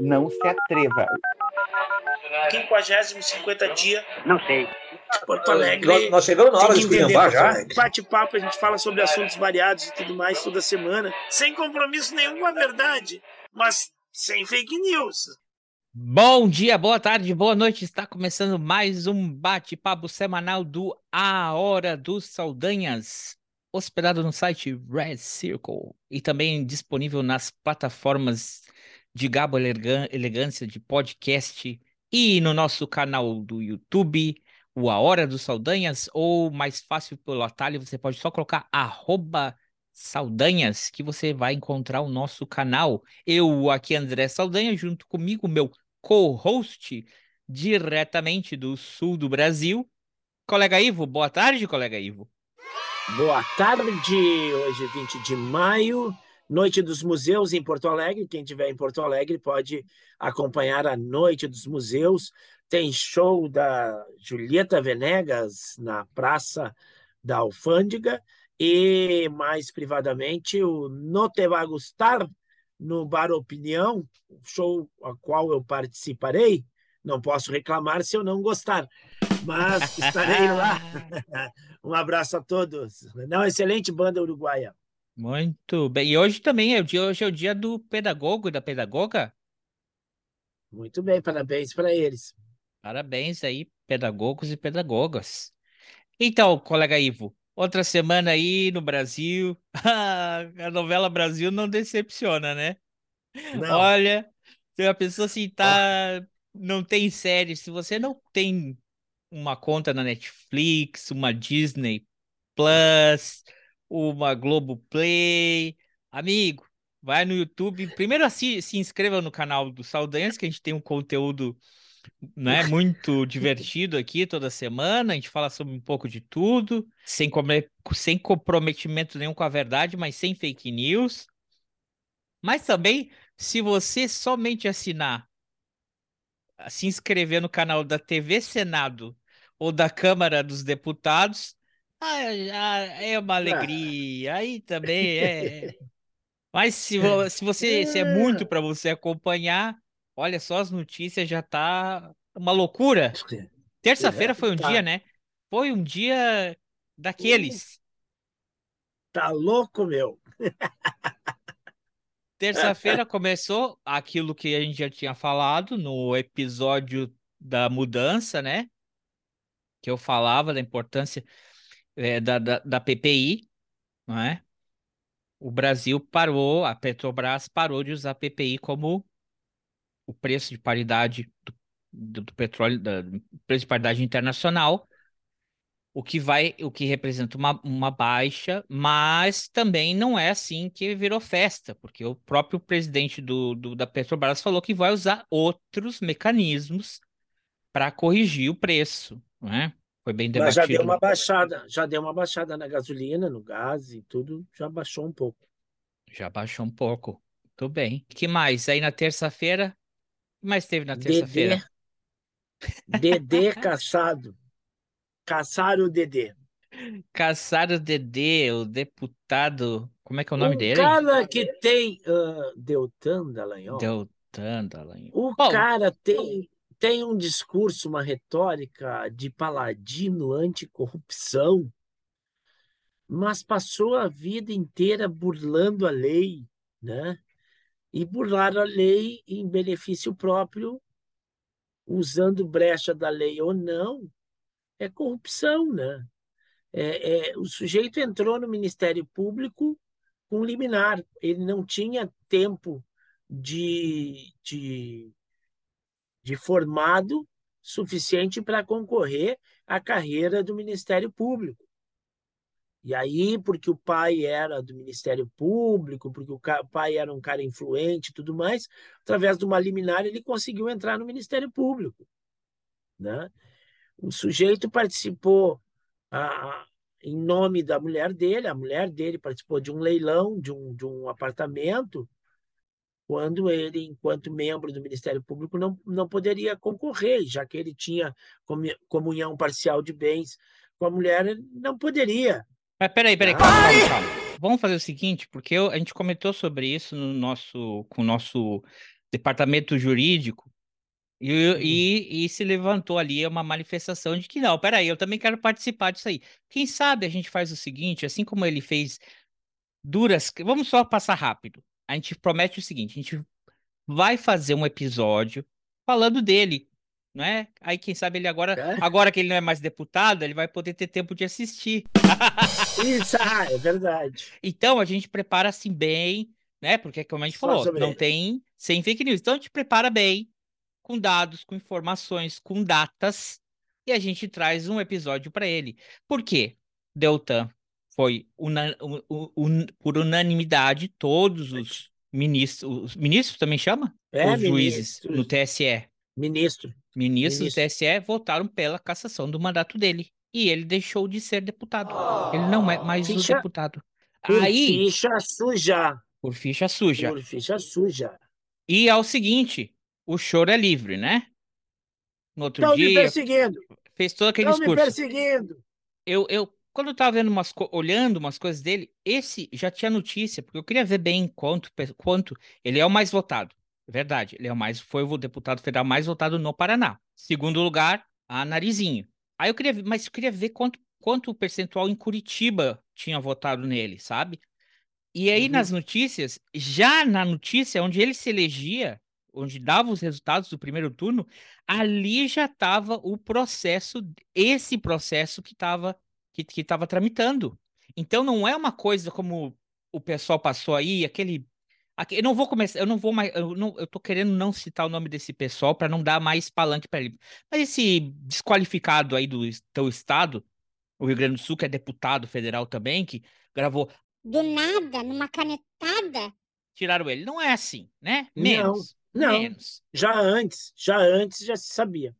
não se atreva. 50 50 dia. Não sei. Porto Alegre. Nós, nós chegamos na hora de esculhambar já. Bate-papo, a gente fala sobre assuntos variados e tudo mais toda semana, sem compromisso nenhum com a verdade, mas sem fake news. Bom dia, boa tarde, boa noite. Está começando mais um bate-papo semanal do A Hora dos Saldanhas, hospedado no site Red Circle e também disponível nas plataformas de Gabo Elegância de podcast e no nosso canal do YouTube, o A Hora dos Saldanhas, ou mais fácil pelo atalho, você pode só colocar arroba Saldanhas, que você vai encontrar o nosso canal. Eu, aqui, André Saldanha, junto comigo, meu co-host, diretamente do sul do Brasil, colega Ivo. Boa tarde, colega Ivo. Boa tarde, hoje 20 de maio, Noite dos Museus em Porto Alegre. Quem estiver em Porto Alegre pode acompanhar a Noite dos Museus. Tem show da Julieta Venegas na Praça da Alfândega e, mais privadamente, o No Te Va Gustar no Bar Opinião, show a qual eu participarei. Não posso reclamar se eu não gostar, mas estarei lá. um abraço a todos. Não, excelente banda uruguaia. Muito bem. E hoje também é o dia, hoje é o dia do pedagogo e da pedagoga. Muito bem, parabéns para eles. Parabéns aí, pedagogos e pedagogas. Então, colega Ivo, outra semana aí no Brasil. a novela Brasil não decepciona, né? Não. Olha, se a pessoa assim tá, não tem série, se você não tem uma conta na Netflix, uma Disney Plus, uma Globoplay. Amigo, vai no YouTube. Primeiro se, se inscreva no canal do Saldanhas, que a gente tem um conteúdo né, muito divertido aqui toda semana. A gente fala sobre um pouco de tudo, sem, sem comprometimento nenhum com a verdade, mas sem fake news. Mas também, se você somente assinar, se inscrever no canal da TV Senado ou da Câmara dos Deputados, ah, é uma alegria. Aí também é. Mas se, se você se é muito para você acompanhar, olha só as notícias já tá uma loucura. Terça-feira foi um Tá. dia, né? Foi um dia daqueles. Tá louco, meu? Terça-feira começou aquilo que a gente já tinha falado no episódio da mudança, né? Que eu falava da importância eh, da, da, da PPI, não é? O Brasil parou, a Petrobras parou de usar PPI como o preço de paridade do, do, do petróleo, da, do preço de paridade internacional, o que vai, o que representa uma, uma baixa, mas também não é assim que virou festa, porque o próprio presidente do, do- da Petrobras falou que vai usar outros mecanismos para corrigir o preço, não é? Foi bem Mas já deu debatido. uma baixada, já deu uma baixada na gasolina, no gás e tudo, já baixou um pouco. Já baixou um pouco. Tudo bem. que mais? Aí na terça-feira? O que mais teve na Dedê, terça-feira? Dedê caçado. Caçaram o Dedê. Caçaram o Dedê, o deputado. Como é que é o nome o dele? cara que tem uh, Deltan Dallagnol, Deltan Dallagnol. o Bom, cara tem, tem um discurso, uma retórica de paladino anticorrupção, mas passou a vida inteira burlando a lei, né? E burlar a lei em benefício próprio, usando brecha da lei ou não, é corrupção, né? É, é, o sujeito entrou no Ministério Público com liminar, ele não tinha tempo de, de, de formado suficiente para concorrer à carreira do Ministério Público. E aí, porque o pai era do Ministério Público, porque o pai era um cara influente e tudo mais, através de uma liminar ele conseguiu entrar no Ministério Público. Né? O sujeito participou em nome da mulher dele, a mulher dele participou de um leilão de um, de um apartamento, quando ele, enquanto membro do Ministério Público, não, não poderia concorrer, já que ele tinha comu- comunhão parcial de bens com a mulher, não poderia. Mas peraí, peraí, calma, calma, calma. Vamos fazer o seguinte, porque eu- a gente comentou sobre isso no nosso, com o nosso departamento jurídico, e, Uhum. e, e se levantou ali uma manifestação de que não, peraí, eu também quero participar disso aí. Quem sabe a gente faz o seguinte, assim como ele fez duras. Vamos só passar rápido. A gente promete o seguinte: a gente vai fazer um episódio falando dele, não é? Aí quem sabe ele agora, É? agora que ele não é mais deputado, ele vai poder ter tempo de assistir. Isso, ah, é verdade. Então a gente prepara assim bem, né? Porque como a gente Só falou, não ele. tem sem fake news. Então a gente prepara bem, com dados, com informações, com datas, e a gente traz um episódio para ele. Por quê? Deltan foi una- u- u- un- por unanimidade todos os ministros, os ministros também chama? É, os juízes ministros. no TSE. Ministro. Ministros Ministro. do TSE votaram pela cassação do mandato dele. E ele deixou de ser deputado. Ele não é mais o Ficha- deputado. Por Aí, ficha suja. por ficha suja. Por ficha suja. E ao seguinte, o choro é livre, né? No outro Estão me dia, perseguindo. fez todo aquele Estão me discurso. perseguindo. Eu, eu, quando eu tava vendo umas, olhando umas coisas dele, esse já tinha notícia, porque eu queria ver bem quanto, quanto ele é o mais votado. É Verdade, ele é o mais, foi o deputado federal mais votado no Paraná. Segundo lugar, a Narizinho. Aí eu queria, ver- mas eu queria ver quanto, quanto o percentual em Curitiba tinha votado nele, sabe? E aí Uhum. nas notícias, já na notícia onde ele se elegia, onde dava os resultados do primeiro turno, ali já estava o processo, esse processo que estava que, que tava tramitando. Então não é uma coisa como o pessoal passou aí, aquele, aque- eu não vou começar, eu não vou mais, eu não, eu tô querendo não citar o nome desse pessoal para não dar mais palanque para ele. Mas esse desqualificado aí do teu estado, o Rio Grande do Sul, que é deputado federal também, que gravou Do nada, numa canetada. tiraram ele. Não é assim, né? Não, Menos. não. Menos. Já antes, já antes já se sabia.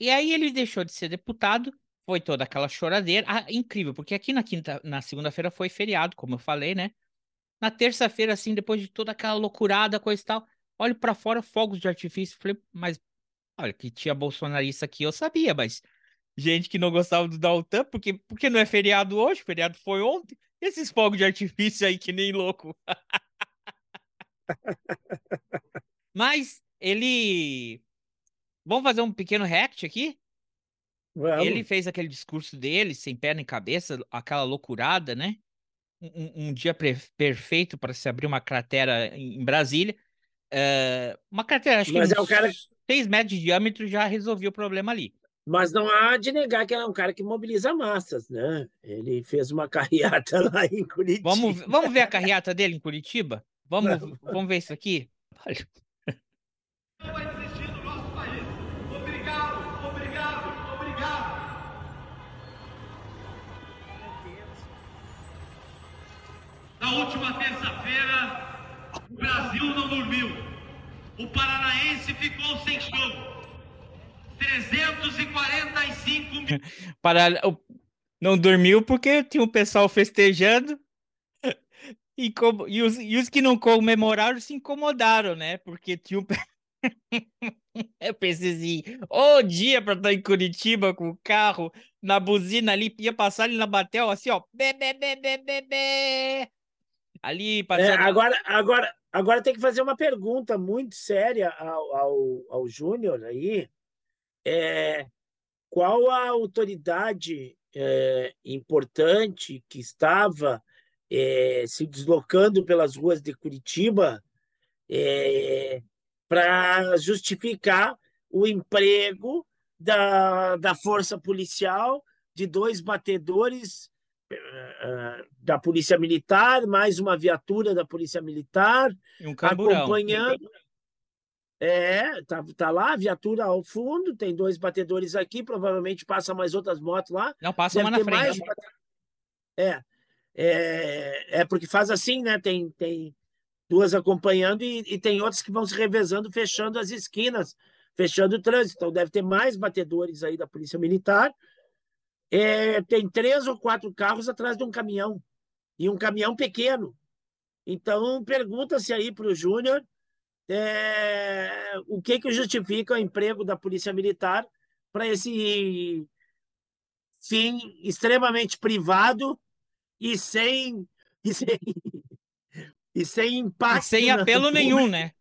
E aí ele deixou de ser deputado, foi toda aquela choradeira. Ah, incrível, porque aqui na quinta, na segunda-feira foi feriado, como eu falei, né? Na terça-feira, assim, depois de toda aquela loucurada, coisa e tal, olho pra fora, fogos de artifício. Falei, mas olha, que tinha bolsonarista aqui, eu sabia, mas gente que não gostava do Daltan, porque, porque não é feriado hoje, feriado foi ontem. E esses fogos de artifício aí que nem louco. Mas ele. Vamos fazer um pequeno react aqui? Vamos. Ele fez aquele discurso dele, sem pé nem cabeça, aquela loucurada, né? Um, um- um dia perfeito para se abrir uma cratera em Brasília. É, uma cratera, acho Mas que é uns cara- 6 metros de diâmetro já resolveu o problema ali. Mas não há de negar que ele é um cara que mobiliza massas, né? Ele fez uma carreata lá em Curitiba. Vamos, vamos ver a carreata dele em Curitiba? Vamos, vamos ver isso aqui? Olha. Na última terça-feira, o Brasil não dormiu. O paranaense ficou sem jogo. 345 mil. para não dormiu porque tinha o pessoal festejando e, e, os, e os que não comemoraram se incomodaram, né? Porque tinha um... Eu pensei assim, ô dia pra estar em Curitiba com o carro na buzina ali, ia passar ali na Batel, assim, ó, bê, bê, bê, bê, bê, bê. Ali É, agora, agora, agora tem que fazer uma pergunta muito séria ao, ao, ao Júnior aí. É, qual a autoridade é, importante que estava é, se deslocando pelas ruas de Curitiba para justificar o emprego da, da força policial de dois batedores da Polícia Militar, mais uma viatura da Polícia Militar, um acompanhando. É, tá, tá lá viatura ao fundo, tem dois batedores aqui, provavelmente passa mais outras motos lá. Não, passa Deve uma na mais frente. bate- É, é, é porque faz assim, né? Tem, tem duas acompanhando e, e tem outras que vão se revezando, fechando as esquinas, fechando o trânsito. Então deve ter mais batedores aí da Polícia Militar. É, tem três ou quatro carros atrás de um caminhão e um caminhão pequeno. Então pergunta-se aí para o Júnior é, o que que justifica o emprego da Polícia Militar para esse fim extremamente privado e sem e sem, e sem E impacto sem na- apelo nenhum, né?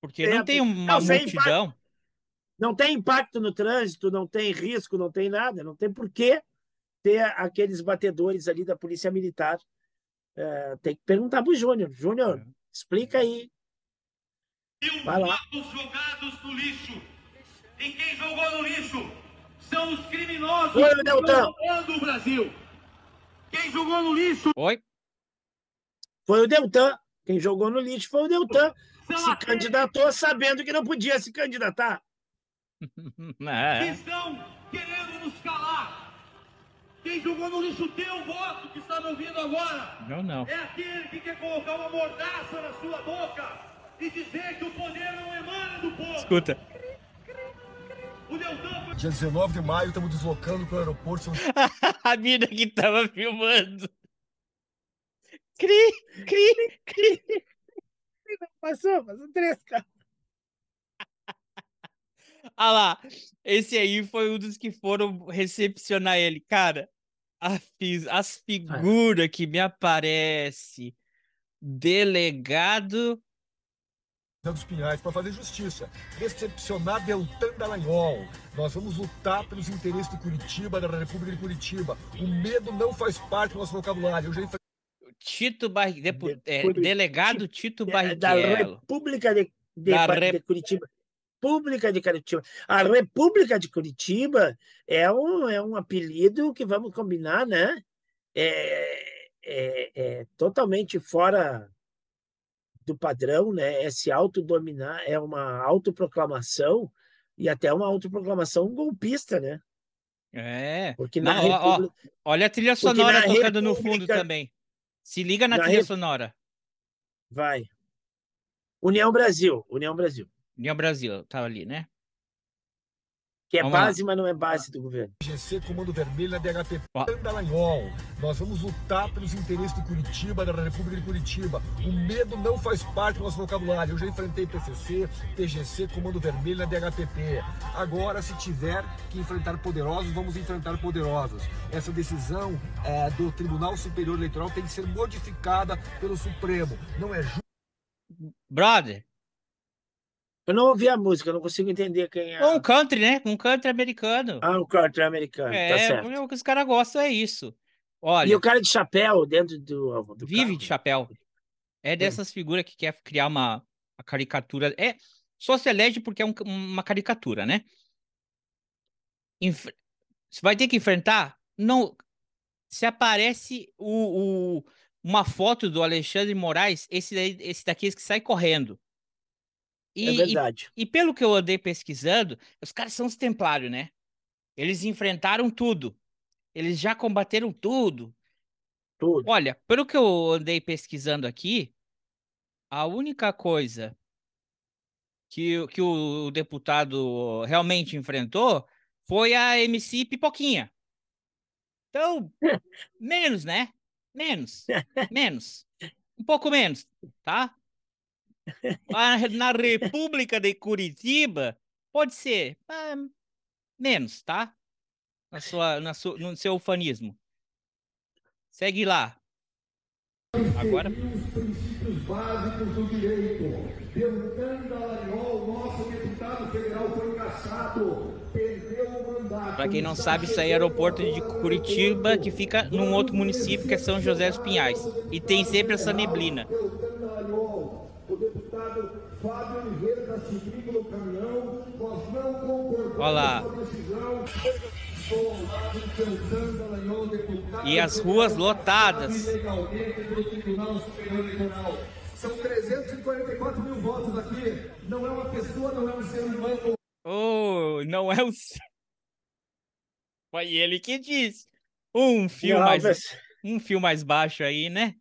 Porque não tem uma Não, sem multidão. Não tem impacto no trânsito, não tem risco, não tem nada, não tem por que ter aqueles batedores ali da Polícia Militar. É, tem que perguntar pro Júnior. Júnior, É. explica aí. Mil Vai lá. votos jogados no lixo. E quem jogou no lixo são os criminosos Foi o que Deltan. estão roubando o Brasil. Quem jogou no lixo Oi? Foi o Deltan. Quem jogou no lixo foi o Deltan. são Se candidatou sabendo que não podia se candidatar. Que É. estão querendo nos calar. Quem jogou no lixo teu voto, que está me ouvindo agora, Não, não. é aquele que quer colocar uma mordaça na sua boca e dizer que o poder não emana do povo. Escuta. Foi Dia 19 de maio, estamos deslocando para o aeroporto A mina que tava filmando. Cri, cri, cri. Passou, passou três caras. Ah lá, esse aí foi um dos que foram recepcionar ele. Cara, as figuras que me aparece, delegado, dos Pinhais para fazer justiça. Recepcionar Deltan Dallagnol. Nós vamos lutar pelos interesses de Curitiba, da República de Curitiba. O medo não faz parte do nosso vocabulário. Eu já Tito Bar... depu- De é, delegado Tito É, da Barrichello. República de, de, Da Rep- de Curitiba. República de Curitiba. A República de Curitiba é um, é um apelido que vamos combinar, né? É, é, é totalmente fora do padrão, né? É se autodominar, é uma autoproclamação e até uma autoproclamação golpista, né? É. Porque na Não, ó, ó, República. olha a trilha sonora tocando no fundo República- também. Se liga na Na trilha Rep- sonora. Vai. União Brasil, União Brasil. União Brasil, tá ali, né? Que é Vamos lá. base, mas não é base do governo. GC Comando Vermelho na. Deltan Dallagnol. Nós vamos lutar pelos interesses de Curitiba, da República de Curitiba. O medo não faz parte do nosso vocabulário. Eu já enfrentei PCC, TGC, Comando Vermelho na DHPP. Agora, se tiver que enfrentar poderosos, vamos enfrentar poderosos. Essa decisão eh, do Tribunal Superior Eleitoral tem que ser modificada pelo Supremo. Não é justo. Brother, Eu não ouvi a música, eu não consigo entender quem é. um country, né? Um country americano. Ah, um country americano, tá É, certo. o que os caras gostam é isso. E Olha, o cara de chapéu dentro do, do vive carro. de chapéu. É dessas figuras que quer criar uma, uma caricatura. É, só se elege porque é um- uma caricatura, né? Enf- Você vai ter que enfrentar. Não. Se aparece o, o- uma foto do Alexandre Moraes, esse, daí- esse daqui é que sai correndo. É E, e verdade. E pelo que eu andei pesquisando, os caras são os templários, né? Eles enfrentaram tudo. Eles já combateram tudo. Tudo. Olha, pelo que eu andei pesquisando aqui, a única coisa que, o- que o deputado realmente enfrentou foi a MC Pipoquinha. Então, menos, né? Menos. Menos. Um pouco menos, tá? Lá na República de Curitiba, pode ser ah, menos, tá? Na sua, na sua, no seu ufanismo. Segue lá. Agora, os princípios básicos do direito. Nosso deputado federal, foi caçado, para quem não sabe, isso aí é aeroporto de Curitiba, que fica num outro município, que é São José dos Pinhais. E tem sempre essa neblina. Deputado Fábio Oliveira está no caminhão. Nós não concordamos Olha lá. com a decisão. E as ruas lotadas. São 344 mil votos aqui. Não é uma pessoa, não é um ser humano. Oh, não é o. Foi ele que disse. Um fio mais, um fio mais baixo aí, né?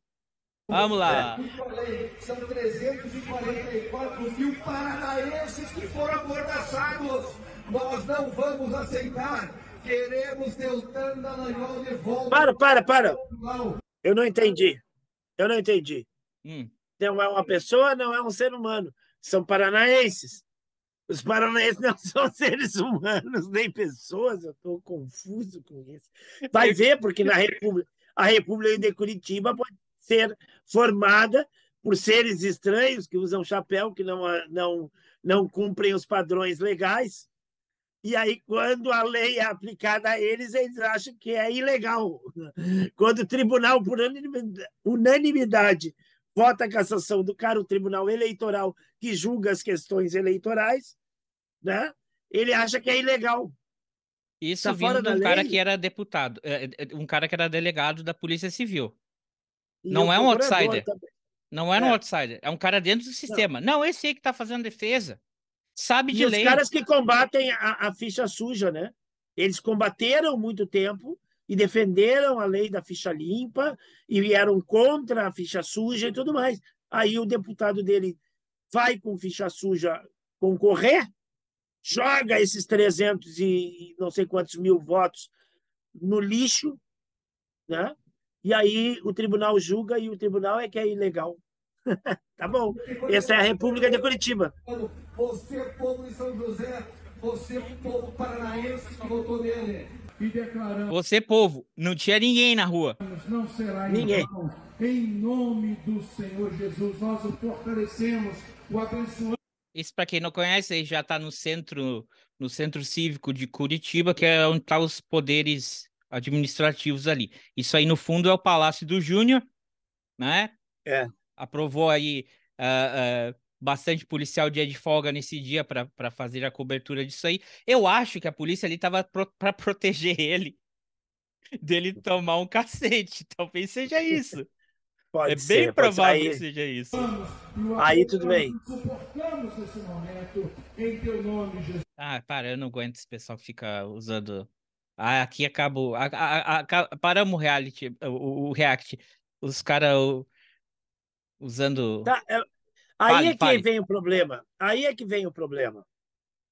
Vamos lá. Falei, são 344 mil paranaenses que foram amordaçados. Nós não vamos aceitar. Queremos Deltan Dallagnol de volta. Para, para, para. Eu não entendi. Eu não entendi. Hum. Não é uma pessoa, não é um ser humano. São paranaenses. Os paranaenses não são seres humanos, nem pessoas. Eu estou confuso com isso. Vai ver, porque na República, a República de Curitiba pode ser formada por seres estranhos que usam chapéu, que não, não, não cumprem os padrões legais. E aí, quando a lei é aplicada a eles, eles acham que é ilegal. Quando o tribunal, por unanimidade, vota a cassação do cara, o tribunal eleitoral que julga as questões eleitorais, né? ele acha que é ilegal. Isso tá vindo de um cara que era deputado, é, é, um cara que era delegado da Polícia Civil. E não é um outsider. Também. Não é um outsider. É um cara dentro do sistema. Não, não esse aí que está fazendo defesa. Sabe de e lei. os caras que combatem a, a ficha suja, né? Eles combateram muito tempo e defenderam a lei da ficha limpa e vieram contra a ficha suja e tudo mais. Aí o deputado dele vai com ficha suja concorrer joga esses 300 e não sei quantos mil votos no lixo, né? E aí o tribunal julga e o tribunal é que é ilegal. tá bom. Essa é a República de Curitiba. Você, povo de São José, você, povo paranaense que votou nele. E declaramos. Você, povo, não tinha ninguém na rua. Não será ninguém. Em nome do Senhor Jesus, nós o fortalecemos, o abençoamos. Isso para quem não conhece, aí já está no centro, no centro cívico de Curitiba, que é onde tá os poderes administrativos ali. Isso aí no fundo é o Palácio do Júnior, né? É. Aprovou aí uh, uh, bastante policial dia de folga nesse dia para fazer a cobertura disso aí. Eu acho que a polícia ali estava pro, para proteger ele dele tomar um cacete. Talvez seja isso. Pode é ser, bem provável aí, que seja isso. Aí tudo bem. Ah, para, eu não aguento esse pessoal que fica usando. Ah, aqui acabou. A, a, a, paramos o reality, o, o react. Os caras usando. Tá, é, aí fale, é que fale. vem o problema. Aí é que vem o problema.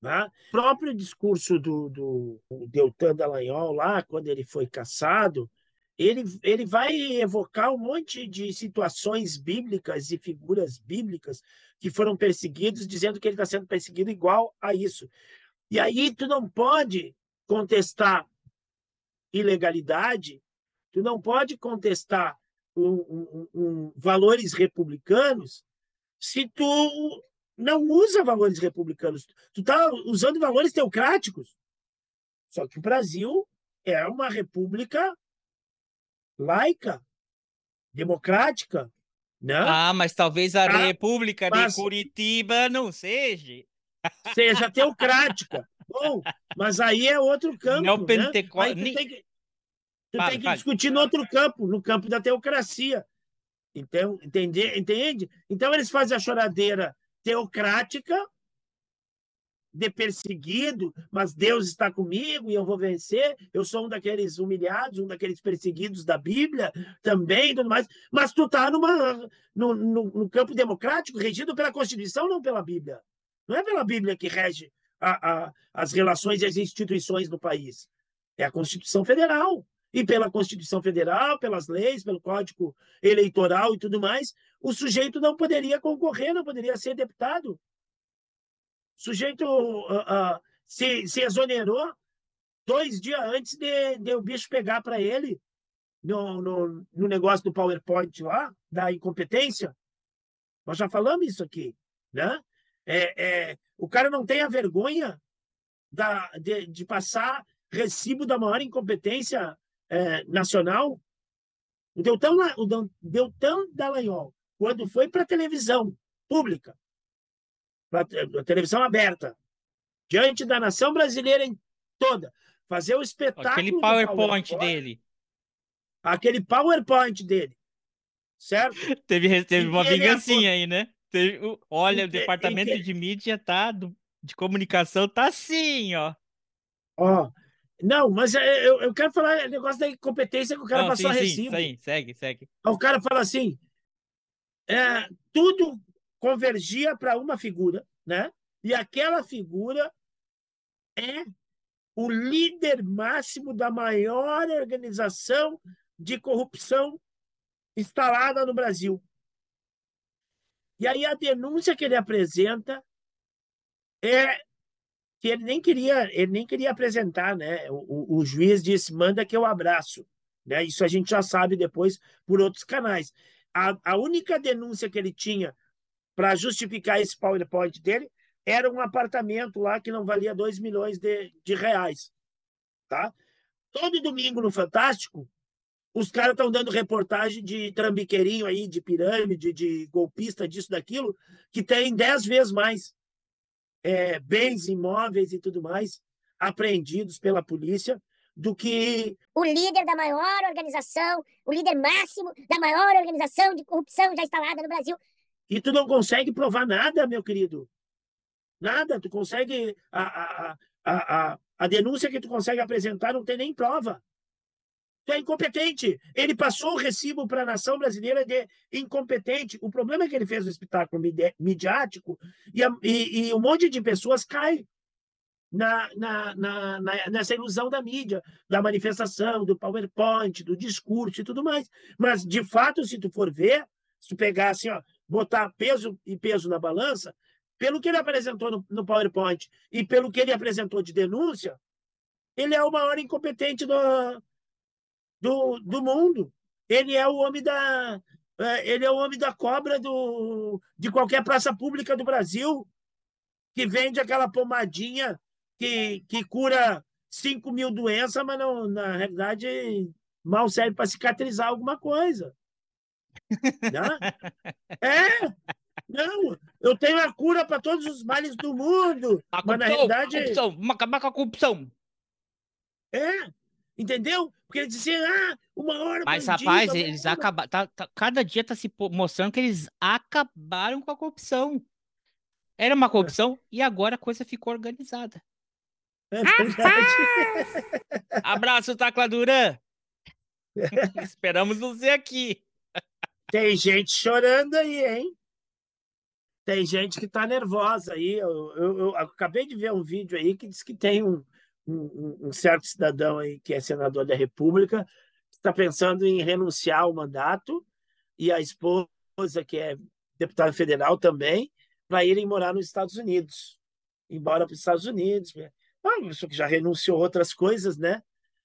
Né? O próprio discurso do, do Deltan Dallagnol lá, quando ele foi caçado, ele, ele vai evocar um monte de situações bíblicas e figuras bíblicas que foram perseguidos, dizendo que ele está sendo perseguido igual a isso. E aí tu não pode contestar ilegalidade, tu não pode contestar um, um, um, valores republicanos se tu não usa valores republicanos. Tu está usando valores teocráticos. Só que o Brasil é uma república laica, democrática, né? Ah, mas talvez a ah, República de Curitiba não seja. Seja teocrática. Bom, mas aí é outro campo. Não né? Aí tu tem que, tu tem que discutir no outro campo, no campo da teocracia. Então, entende? entende? Então eles fazem a choradeira teocrática de perseguido, mas Deus está comigo e eu vou vencer. Eu sou um daqueles humilhados, um daqueles perseguidos da Bíblia também, tudo mais. Mas tu está numa no, no, no, campo democrático regido pela Constituição, não pela Bíblia. Não é pela Bíblia que rege a, a, as relações e as instituições do país. É a Constituição Federal. E pela Constituição Federal, pelas leis, pelo Código Eleitoral e tudo mais, o sujeito não poderia concorrer, não poderia ser deputado. O sujeito uh, uh, se, se exonerou dois dias antes de, de o bicho pegar para ele no, no, no negócio do PowerPoint lá, da incompetência. Nós já falamos isso aqui. Né? É, é, o cara não tem a vergonha da, de, de passar recibo da maior incompetência é, nacional. O Deltão, o Deltão Dallagnol, quando foi para a televisão pública, a televisão aberta, diante da nação brasileira em toda, fazer o espetáculo. Aquele PowerPoint, PowerPoint dele. Aquele PowerPoint dele. Certo? teve teve uma vingancinha aí, né? Teve, olha, o departamento de mídia tá, do, de comunicação tá assim, ó. Ó, não, mas é, eu, eu quero falar o negócio da incompetência que o cara Não, passou sim, a recibo. Sim, segue, segue. O cara fala assim: é, tudo convergia para uma figura, né? E aquela figura é o líder máximo da maior organização de corrupção instalada no Brasil. E aí a denúncia que ele apresenta é que ele nem queria, ele nem queria apresentar, né? O, o, o juiz disse: "Manda que eu abraço", né? Isso a gente já sabe depois por outros canais. a, a única denúncia que ele tinha para justificar esse PowerPoint dele era um apartamento lá que não valia 2 milhões de, de reais. Tá? Todo domingo no Fantástico, os caras estão dando reportagem de trambiqueirinho aí, de pirâmide, de golpista, disso, daquilo, que tem dez vezes mais é, bens imóveis e tudo mais apreendidos pela polícia do que o líder da maior organização, o líder máximo da maior organização de corrupção já instalada no Brasil. E tu não consegue provar nada, meu querido. Nada. Tu consegue. A, a, a, a, a denúncia que tu consegue apresentar não tem nem prova. É incompetente. Ele passou o recibo para a nação brasileira de incompetente. O problema é que ele fez o espetáculo midiático e, a, e, e um monte de pessoas cai na, na, na, nessa ilusão da mídia, da manifestação, do PowerPoint, do discurso e tudo mais. Mas, de fato, se tu for ver, se tu pegar assim, ó, botar peso e peso na balança, pelo que ele apresentou no, no PowerPoint e pelo que ele apresentou de denúncia, ele é o maior incompetente do, do, do mundo. Ele é o homem da é, ele é o homem da cobra do, de qualquer praça pública do Brasil que vende aquela pomadinha que, que cura 5 mil doenças, mas não, na realidade mal serve para cicatrizar alguma coisa. Né? É, não, eu tenho a cura para todos os males do mundo. A mas na realidade. Corrupção, vamos acabar com a corrupção. É, Entendeu? Porque eles diziam, ah, uma hora. Mas, bandido, rapaz, eles acabaram. Tá, tá, cada dia tá se mostrando que eles acabaram com a corrupção. Era uma corrupção e agora a coisa ficou organizada. É verdade. Abraço, Tacla Duran. Esperamos você aqui. Tem gente chorando aí, hein? Tem gente que tá nervosa aí. Eu, eu, eu acabei de ver um vídeo aí que diz que tem um, um, um certo cidadão aí que é senador da República está pensando em renunciar ao mandato e a esposa, que é deputada federal também, para irem morar nos Estados Unidos, embora para os Estados Unidos. Né? Ah, uma pessoa que já renunciou outras coisas, né?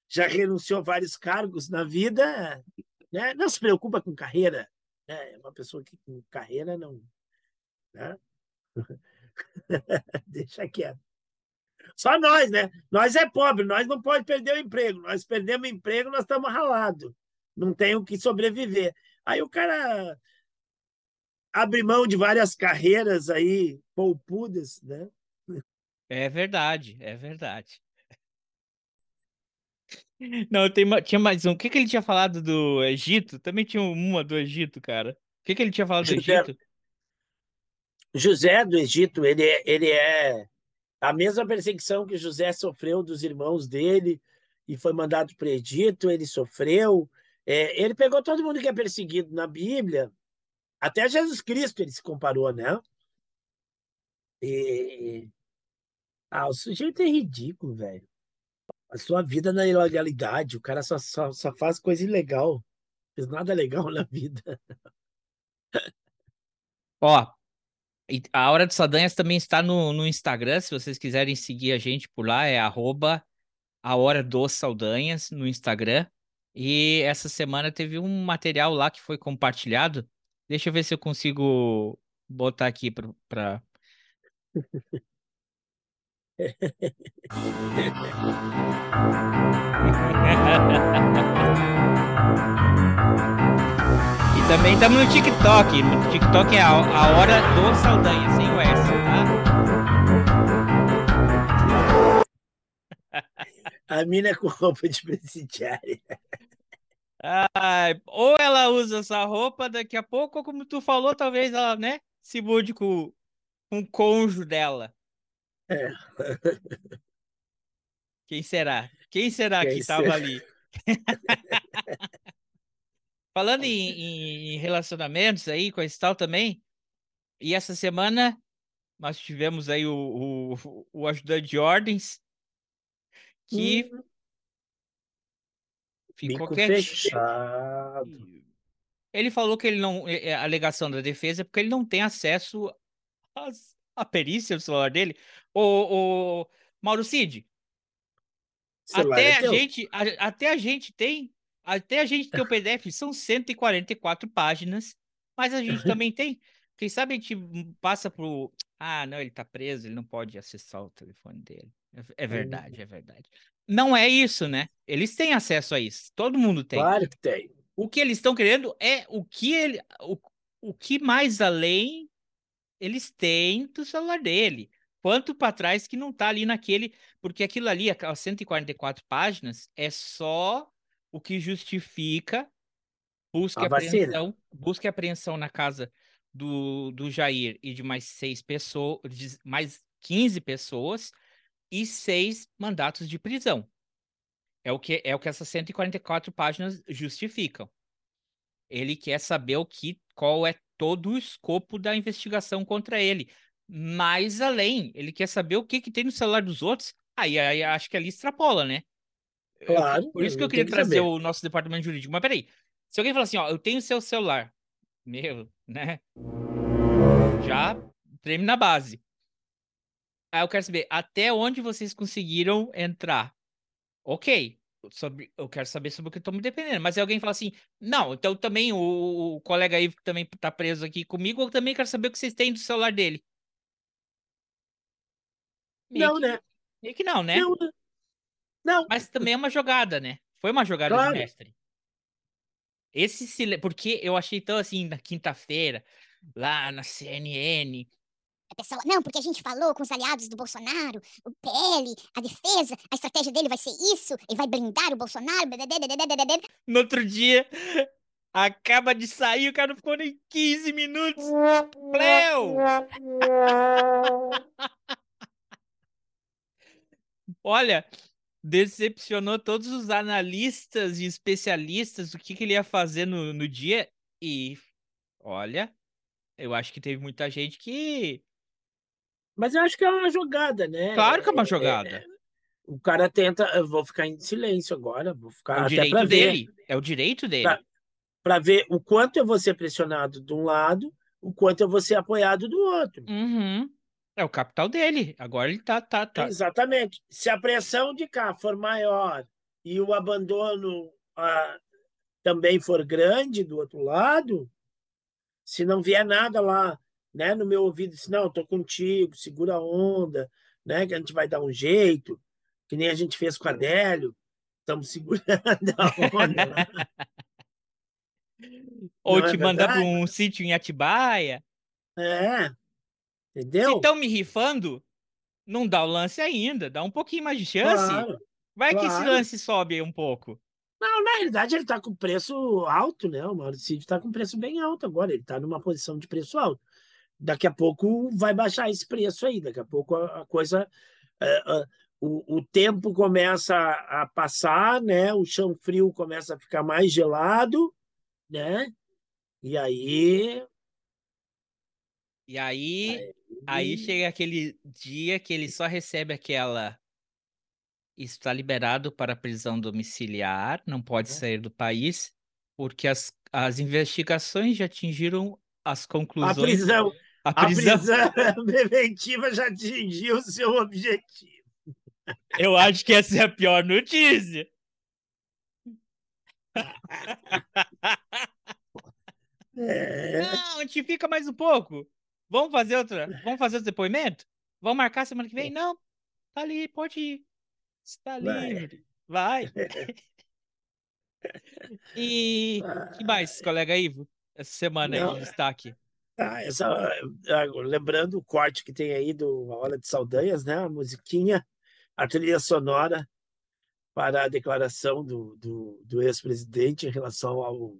Já renunciou vários cargos na vida, né? Não se preocupa com carreira, né? É uma pessoa que com carreira não, né? Deixa quieto. Só nós, né? Nós é pobre, nós não pode perder o emprego. Nós perdemos o emprego, nós estamos ralados. Não tem o que sobreviver. Aí o cara abre mão de várias carreiras aí, poupudas, né? É verdade, é verdade. Não, tem, tinha mais um. O que, que ele tinha falado do Egito? Também tinha uma do Egito, cara. O que, que ele tinha falado do José, Egito? José do Egito, ele, é, ele é a mesma perseguição que José sofreu dos irmãos dele e foi mandado para Egito, ele sofreu. É, ele pegou todo mundo que é perseguido na Bíblia, até Jesus Cristo ele se comparou, né? E... Ah, o sujeito é ridículo, velho. A sua vida na ilegalidade, o cara só, só, só faz coisa ilegal. Fez nada legal na vida. Ó, a Hora dos Saldanhas também está no, no Instagram, se vocês quiserem seguir a gente por lá, é arroba a Hora dos Saldanhas no Instagram. E essa semana teve um material lá que foi compartilhado. Deixa eu ver se eu consigo botar aqui para. também estamos no TikTok. No TikTok é a, a hora do Saldanha, sem o S, tá? A mina é com roupa de presidiária. Ai, ou ela usa essa roupa daqui a pouco, ou como tu falou, talvez ela, né, se mude com, com o cônjuge dela. É. Quem será? Quem será Quem que estava ali? Falando em, em, relacionamentos aí, com esse tal também, e essa semana nós tivemos aí o, o, o ajudante de ordens que hum. ficou Bico fechado. Ele falou que ele não. É, é, a alegação da defesa é porque ele não tem acesso às, à perícia do celular dele. O, o Mauro Cid, até é a, gente, a, até a gente tem até a gente ter o PDF, são 144 páginas Mas a gente também tem. Quem sabe a gente passa pro. Ah, não, ele tá preso, ele não pode acessar o telefone dele. É, verdade, é verdade. Não é isso, né? Eles têm acesso a isso. Todo mundo tem. Claro que tem. O que eles estão querendo é o que ele. O, o que mais além eles têm do celular dele. Quanto para trás que não tá ali naquele. Porque aquilo ali, aquelas 144 páginas, é só o que justifica busca e apreensão, busca apreensão na casa do, do Jair e de mais seis pessoas, mais 15 pessoas e seis mandatos de prisão. É o que é o que essas 144 páginas justificam. Ele quer saber o que qual é todo o escopo da investigação contra ele. Mais além, ele quer saber o que, que tem no celular dos outros. Aí, aí acho que ali extrapola, né? Claro. Por isso que eu queria que trazer saber. o nosso departamento jurídico. Mas peraí, se alguém falar assim, ó, eu tenho seu celular, meu, né? Já treme na base. Aí eu quero saber até onde vocês conseguiram entrar. Ok, sobre, eu quero saber sobre o que eu tô me dependendo. Mas se alguém falar assim, não, então também o, o colega aí que também tá preso aqui comigo, eu também quero saber o que vocês têm do celular dele. Meio não, que, né? Meio que não, né? Não, né? Não. Mas também é uma jogada, né? Foi uma jogada claro. de mestre. Esse silêncio, porque eu achei tão assim na quinta-feira, lá na CNN, pessoal, não, porque a gente falou com os aliados do Bolsonaro, o PL, a defesa, a estratégia dele vai ser isso, ele vai blindar o Bolsonaro. No outro dia, acaba de sair, o cara não ficou nem 15 minutos. Pleu! Olha, decepcionou todos os analistas e especialistas do que, que ele ia fazer no, no dia. E olha, eu acho que teve muita gente que mas eu acho que é uma jogada, né? Claro que é uma jogada. É, é, o cara tenta. Eu vou ficar em silêncio agora. Vou ficar é o direito dele. Ver, é o direito dele. Para ver o quanto eu vou ser pressionado de um lado, o quanto eu vou ser apoiado do outro. Uhum. É o capital dele. Agora ele tá, tá, tá. Exatamente. Se a pressão de cá for maior e o abandono ah, também for grande do outro lado, se não vier nada lá né, no meu ouvido, disse, não, estou contigo, segura a onda, né, que a gente vai dar um jeito, que nem a gente fez com a Adélio, estamos segurando a onda. Ou Não te é mandar para um sítio em Atibaia. É, entendeu? Se estão me rifando, não dá o lance ainda, dá um pouquinho mais de chance. Claro, vai claro. que esse lance sobe aí um pouco. Não, na realidade ele está com preço alto, né? O Maurício está com preço bem alto agora, ele está numa posição de preço alto daqui a pouco vai baixar esse preço aí, daqui a pouco a, a coisa. Uh, uh, o, o tempo começa a, a passar, né? O chão frio começa a ficar mais gelado, né? E aí. E aí, aí, aí chega aquele dia que ele só recebe aquela está liberado para prisão domiciliar, não pode uhum. sair do país, porque as, as investigações já atingiram as conclusões. A prisão, a prisão... a prisão preventiva já atingiu o seu objetivo. Eu acho que essa é a pior notícia. É. Não, a gente fica mais um pouco. Vamos fazer outra. Vamos fazer outro depoimento? Vamos marcar semana que vem? Não. Tá ali, pode ir. Está livre. Vai. e que mais, colega Ivo? Essa semana Não. aí de destaque. Ah, essa, ah, lembrando o corte que tem aí do A Hora de Saldanhas, né? A musiquinha, a trilha sonora para a declaração do, do, do ex-presidente em relação ao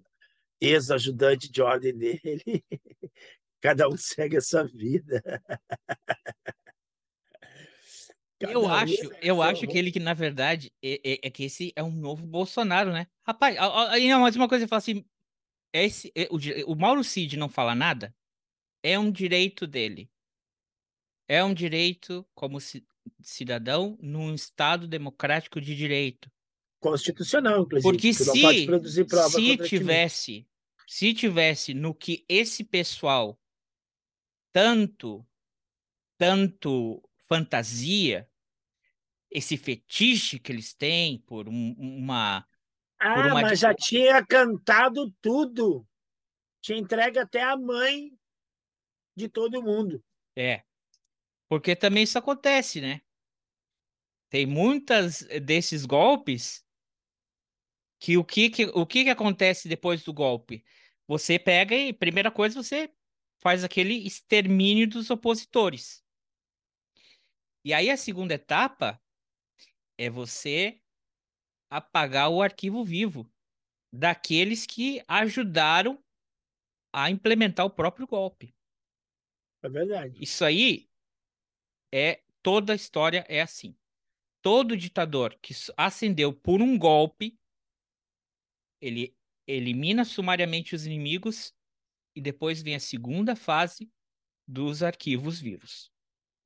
ex-ajudante de ordem dele. Cada um segue a sua vida. Cada eu acho, eu acho que ele que, na verdade, é, é, é, que esse é um novo Bolsonaro, né? Rapaz, aí mais uma coisa, eu falo assim, esse, é, o, o Mauro Cid não fala nada, é um direito dele. É um direito como cidadão num Estado democrático de direito. Constitucional, inclusive. Porque se, se tivesse, se tivesse no que esse pessoal tanto, tanto fantasia, esse fetiche que eles têm por um, uma. Ah, por uma... mas já tinha cantado tudo. te entrega até a mãe de todo mundo. É. Porque também isso acontece, né? Tem muitas desses golpes que o que, que o que, que acontece depois do golpe? Você pega e primeira coisa você faz aquele extermínio dos opositores. E aí a segunda etapa é você apagar o arquivo vivo daqueles que ajudaram a implementar o próprio golpe. É verdade. Isso aí é toda a história é assim. Todo ditador que ascendeu por um golpe, ele elimina sumariamente os inimigos e depois vem a segunda fase dos arquivos vivos.